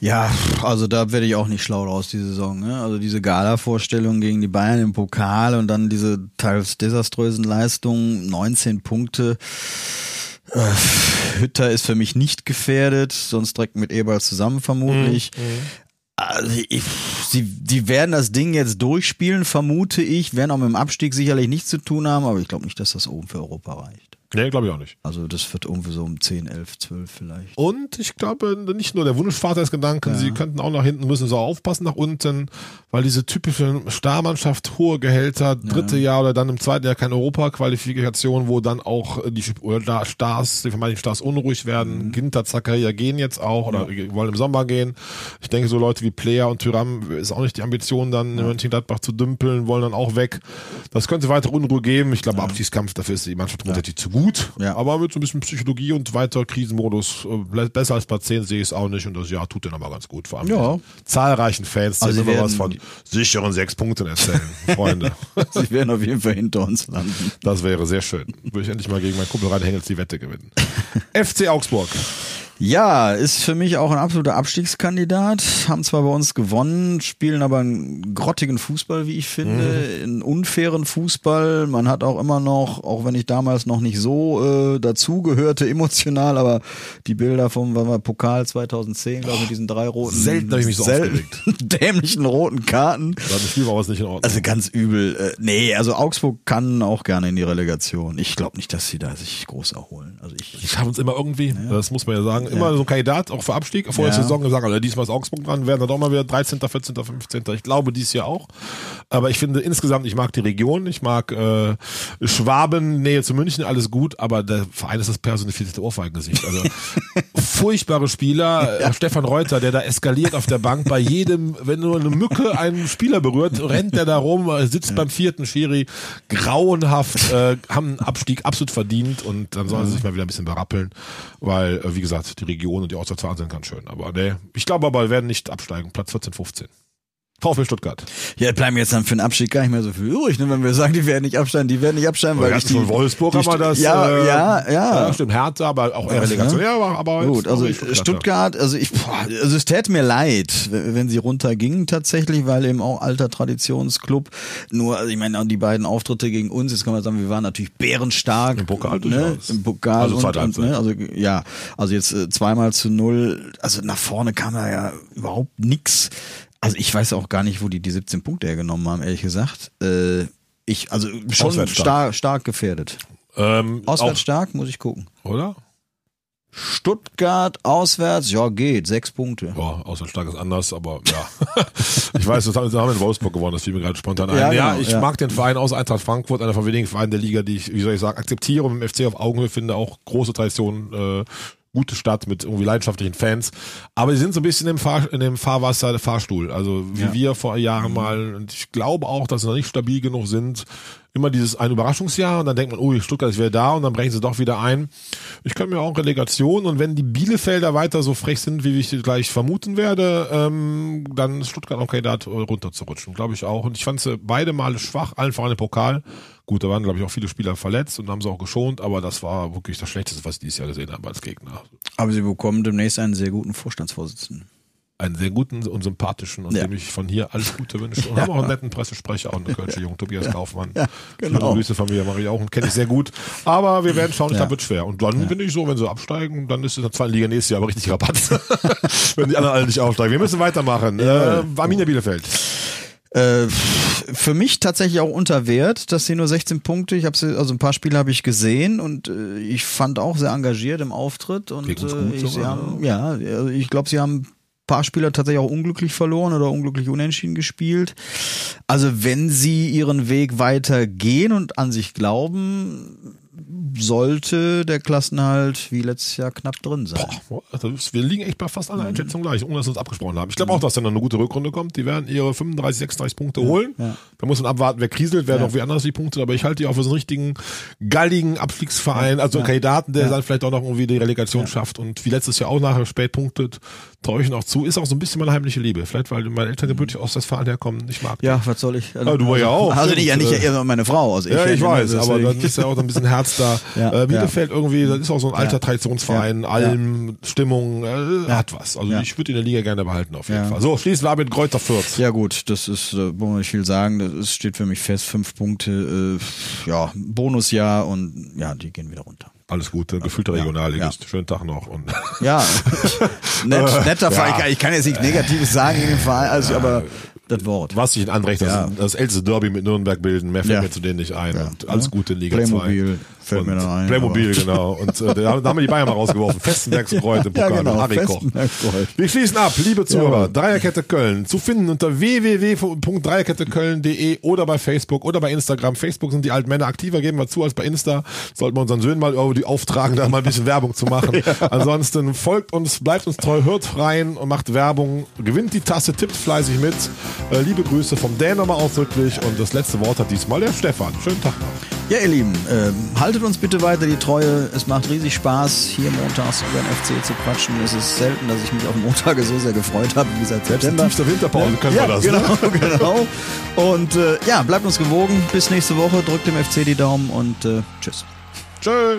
Ja, also da werde ich auch nicht schlau draus die Saison. Ne? Also diese Gala-Vorstellung gegen die Bayern im Pokal und dann diese teils desaströsen Leistungen, 19 Punkte. Äh, Hütter ist für mich nicht gefährdet, sonst direkt mit Eberl zusammen vermutlich. Also ich, sie, die werden das Ding jetzt durchspielen, vermute ich, werden auch mit dem Abstieg sicherlich nichts zu tun haben, aber ich glaube nicht, dass das oben für Europa reicht. Nee, glaube ich auch nicht. Also das wird irgendwie so um 10, 11, 12 vielleicht. Und ich glaube, nicht nur der Wunschvater ist Gedanken, sie könnten auch nach hinten, müssen so aufpassen nach unten, weil diese typische Starmannschaft, hohe Gehälter, dritte Jahr oder dann im zweiten Jahr keine Europaqualifikation, wo dann auch die oder da Stars, die vermeintlichen Stars unruhig werden. Ginter, Zakaria gehen jetzt auch oder wollen im Sommer gehen. Ich denke, so Leute wie Player und Tyram ist auch nicht die Ambition, dann in Mönchengladbach zu dümpeln, wollen dann auch weg. Das könnte weitere Unruhe geben. Ich glaube, Abstiegskampf, dafür ist die Mannschaft grundsätzlich zu gut. Ja. Aber mit so ein bisschen Psychologie und weiter Krisenmodus äh, besser als Platz 10 sehe ich es auch nicht und das Jahr tut den aber ganz gut. Vor allem Ja. zahlreichen Fans, die Also immer was von sicheren sechs Punkten erzählen. <laughs> Freunde, <laughs> Sie werden auf jeden Fall hinter uns landen. das wäre sehr schön. Würde ich endlich mal gegen meinen Kumpel Hengels die Wette gewinnen. <laughs> FC Augsburg. Ja, ist für mich auch ein absoluter Abstiegskandidat. Haben zwar bei uns gewonnen, spielen aber einen grottigen Fußball, wie ich finde, einen unfairen Fußball. Man hat auch immer noch, auch wenn ich damals noch nicht so äh, dazugehörte emotional, aber die Bilder vom war, Pokal 2010, glaube ich, mit diesen drei roten, Selten habe ich mich so selten <laughs> dämlichen roten Karten. Das Spiel war was nicht in Ordnung. Also ganz übel. Äh, nee, also Augsburg kann auch gerne in die Relegation. Ich glaube nicht, dass sie da sich groß erholen. Also ich, die schaffen es immer irgendwie, das muss man ja sagen. Immer so ein Kandidat, auch für Abstieg. Vor der Ja. Saison gesagt, also diesmal ist Augsburg dran, werden dann auch mal wieder 13., 14., 15. Ich glaube, dies Jahr auch. Aber ich finde insgesamt, ich mag die Region, ich mag äh, Schwaben, Nähe zu München, alles gut, aber der Verein ist das personifizierte Ohrfeigengesicht. Also <laughs> furchtbare Spieler. Äh, Stefan Reuter, der da eskaliert auf der Bank bei jedem, wenn nur eine Mücke einen Spieler berührt, rennt der da rum, äh, sitzt beim vierten Schiri, grauenhaft, äh, haben einen Abstieg absolut verdient und dann sollen sie sich mal wieder ein bisschen berappeln, weil, äh, wie gesagt, die Region und die Auswärtsfahrten sind ganz schön. Aber nee, ich glaube aber, wir werden nicht absteigen. Platz 14, 15. VfL Stuttgart. Ja, bleiben jetzt dann für den Abstieg gar nicht mehr so viel übrig, ne? wenn wir sagen, die werden nicht absteigen, die werden nicht absteigen, weil ich die, schon Wolfsburg, die aber das. ja, äh, ja, ja, stimmt, Härte, aber auch Relegation. ne? Ja, aber, aber Gut, also die Stuttgart, also ich, boah, also es täte mir leid, wenn sie runtergingen tatsächlich, weil eben auch alter Traditionsclub. Nur, also ich meine, die beiden Auftritte gegen uns, jetzt kann man sagen, wir waren natürlich bärenstark. Im Pokal ne? Im Pokal Also und, und ne? also ja, also jetzt äh, zweimal zu null, also nach vorne kam da ja überhaupt nix. Also ich weiß auch gar nicht, wo die die 17 Punkte hergenommen haben, ehrlich gesagt. Äh, ich, also schon stark. stark, gefährdet. Ähm, Auswärts auch, stark, muss ich gucken. oder? Stuttgart auswärts, ja geht, sechs Punkte. Boah, auswärts stark ist anders, aber ja. <laughs> ich weiß, das haben wir in Wolfsburg gewonnen, das fiel mir gerade spontan ein. Ja, Ja, genau, ich ja. mag den Verein aus Eintracht Frankfurt, einer von wenigen Vereinen der Liga, die ich, wie soll ich sagen, akzeptiere und dem FC auf Augenhöhe finde, auch große Tradition, äh, gute Stadt mit irgendwie leidenschaftlichen Fans. Aber sie sind so ein bisschen im, Fahr in dem Fahrwasser der Fahrstuhl. Also wie Ja. wir vor Jahren mal, und ich glaube auch, dass sie noch nicht stabil genug sind. Immer dieses ein Überraschungsjahr und dann denkt man, oh, Stuttgart ist wieder da und dann brechen sie doch wieder ein. Ich kann mir auch Relegation und wenn die Bielefelder weiter so frech sind, wie ich gleich vermuten werde, ähm, dann ist Stuttgart auch Kandidat, äh, runterzurutschen, glaube ich auch. Und ich fand sie beide Male schwach, allen voran im Pokal. Gut, da waren, glaube ich, auch viele Spieler verletzt und haben sie auch geschont, aber das war wirklich das Schlechteste, was ich dieses Jahr gesehen habe als Gegner. Aber sie bekommen demnächst einen sehr guten Vorstandsvorsitzenden. einen sehr guten und sympathischen und Ja. dem ich von hier alles Gute wünsche. Und <laughs> haben auch einen netten Pressesprecher und einen Kölsche Jungen, Tobias Kaufmann. Ja, genau. Schöne Grüße von mir, mache ich auch und kenne ich sehr gut. Aber wir werden schauen, ich Ja. wird schwer. Und dann bin ich so, wenn sie absteigen, dann ist es in der zweiten Liga nächstes Jahr aber richtig Rabatt. <laughs> wenn die anderen alle nicht aufsteigen. Wir müssen weitermachen. Äh, Arminia Bielefeld. Äh, für mich tatsächlich auch unter Wert, dass sie nur 16 Punkte, ich habe sie, also ein paar Spiele habe ich gesehen und äh, ich fand auch sehr engagiert im Auftritt und äh, ich, sie haben, ja, also ich glaube, sie haben ein paar Spieler tatsächlich auch unglücklich verloren oder unglücklich unentschieden gespielt. Also wenn sie ihren Weg weiter gehen und an sich glauben, sollte der Klassenhalt wie letztes Jahr knapp drin sein. Boah, ist, wir liegen echt bei fast Mhm. allen Einschätzungen gleich, ohne dass wir uns abgesprochen haben. Ich glaube auch, dass dann noch eine gute Rückrunde kommt. Die werden ihre 35, 36 Punkte holen. ja. Da muss man abwarten, wer kriselt, wer noch wie anders die Punkte. Aber ich halte die auch für so einen richtigen galligen Abstiegsverein, also einen Kandidaten, der dann vielleicht auch noch irgendwie die Relegation schafft und wie letztes Jahr auch nachher spät punktet, traue ich noch zu. Ist auch so ein bisschen meine heimliche Liebe. Vielleicht, weil meine Eltern gebürtig aus Westfalen herkommen. Ich mag Ja, was soll ich? Also, Ja, du ja auch, Also nicht, ja nicht eher meine Frau. Also Ja, ich ja, weiß, aber deswegen- dann ist ja auch ein bisschen Herz da. <laughs> Ja, äh, Bielefeld irgendwie, das ist auch so ein alter Ja. Traditionsverein, Ja. Alm, Stimmung, äh, hat was. Also Ja. ich würde in der Liga gerne behalten auf jeden Ja. Fall. So, schließen wir ab mit Kräuter Fürth. Ja gut, das ist, äh, muss man nicht viel sagen, das ist, steht für mich fest, fünf Punkte, äh, ja, Bonusjahr und ja, die gehen wieder runter. Alles Gute, gefühlte Ja. Regionalligist. Schönen Tag noch. Und Ja, <laughs> Nett, netter Ja. Verein, ich kann- ich kann jetzt nichts Negatives sagen in dem Verein, also, aber das Wort. was sich in Anrecht, das, Ja. das älteste Derby mit Nürnberg bilden, mehr fällt Ja. mir zu denen nicht ein. Ja. Und alles Gute in Liga Playmobil 2. fällt und mir dann ein, Playmobil, genau. Und äh, da, da haben wir die Bayern mal rausgeworfen. <laughs> Festenbergs Kreuz im Ja, Pokal genau, mit Harry Koch. Wir schließen ab, liebe Zuhörer. Jawohl. Dreierkette Köln zu finden unter www.dreierketteköln.de oder bei Facebook oder bei Instagram. Facebook sind die alten Männer aktiver, geben wir zu, als bei Insta. Sollten wir unseren Söhnen mal irgendwie auftragen, da mal ein bisschen Werbung zu machen. <laughs> Ansonsten folgt uns, bleibt uns treu, hört rein und macht Werbung. Gewinnt die Tasse, tippt fleißig mit. Äh, liebe Grüße vom Dan nochmal ausdrücklich und das letzte Wort hat diesmal der Stefan. Schönen Tag noch. Ja, ihr Lieben, ähm, haltet uns bitte weiter die Treue. Es macht riesig Spaß, hier montags über den FC zu quatschen. Es ist selten, dass ich mich auf Montage so sehr gefreut habe wie seit Selbst in September. Winterpause können ja, wir das. Genau, Ne? <laughs> genau. Und äh, ja, bleibt uns gewogen. Bis nächste Woche. Drückt dem FC die Daumen und äh, tschüss. Tschö.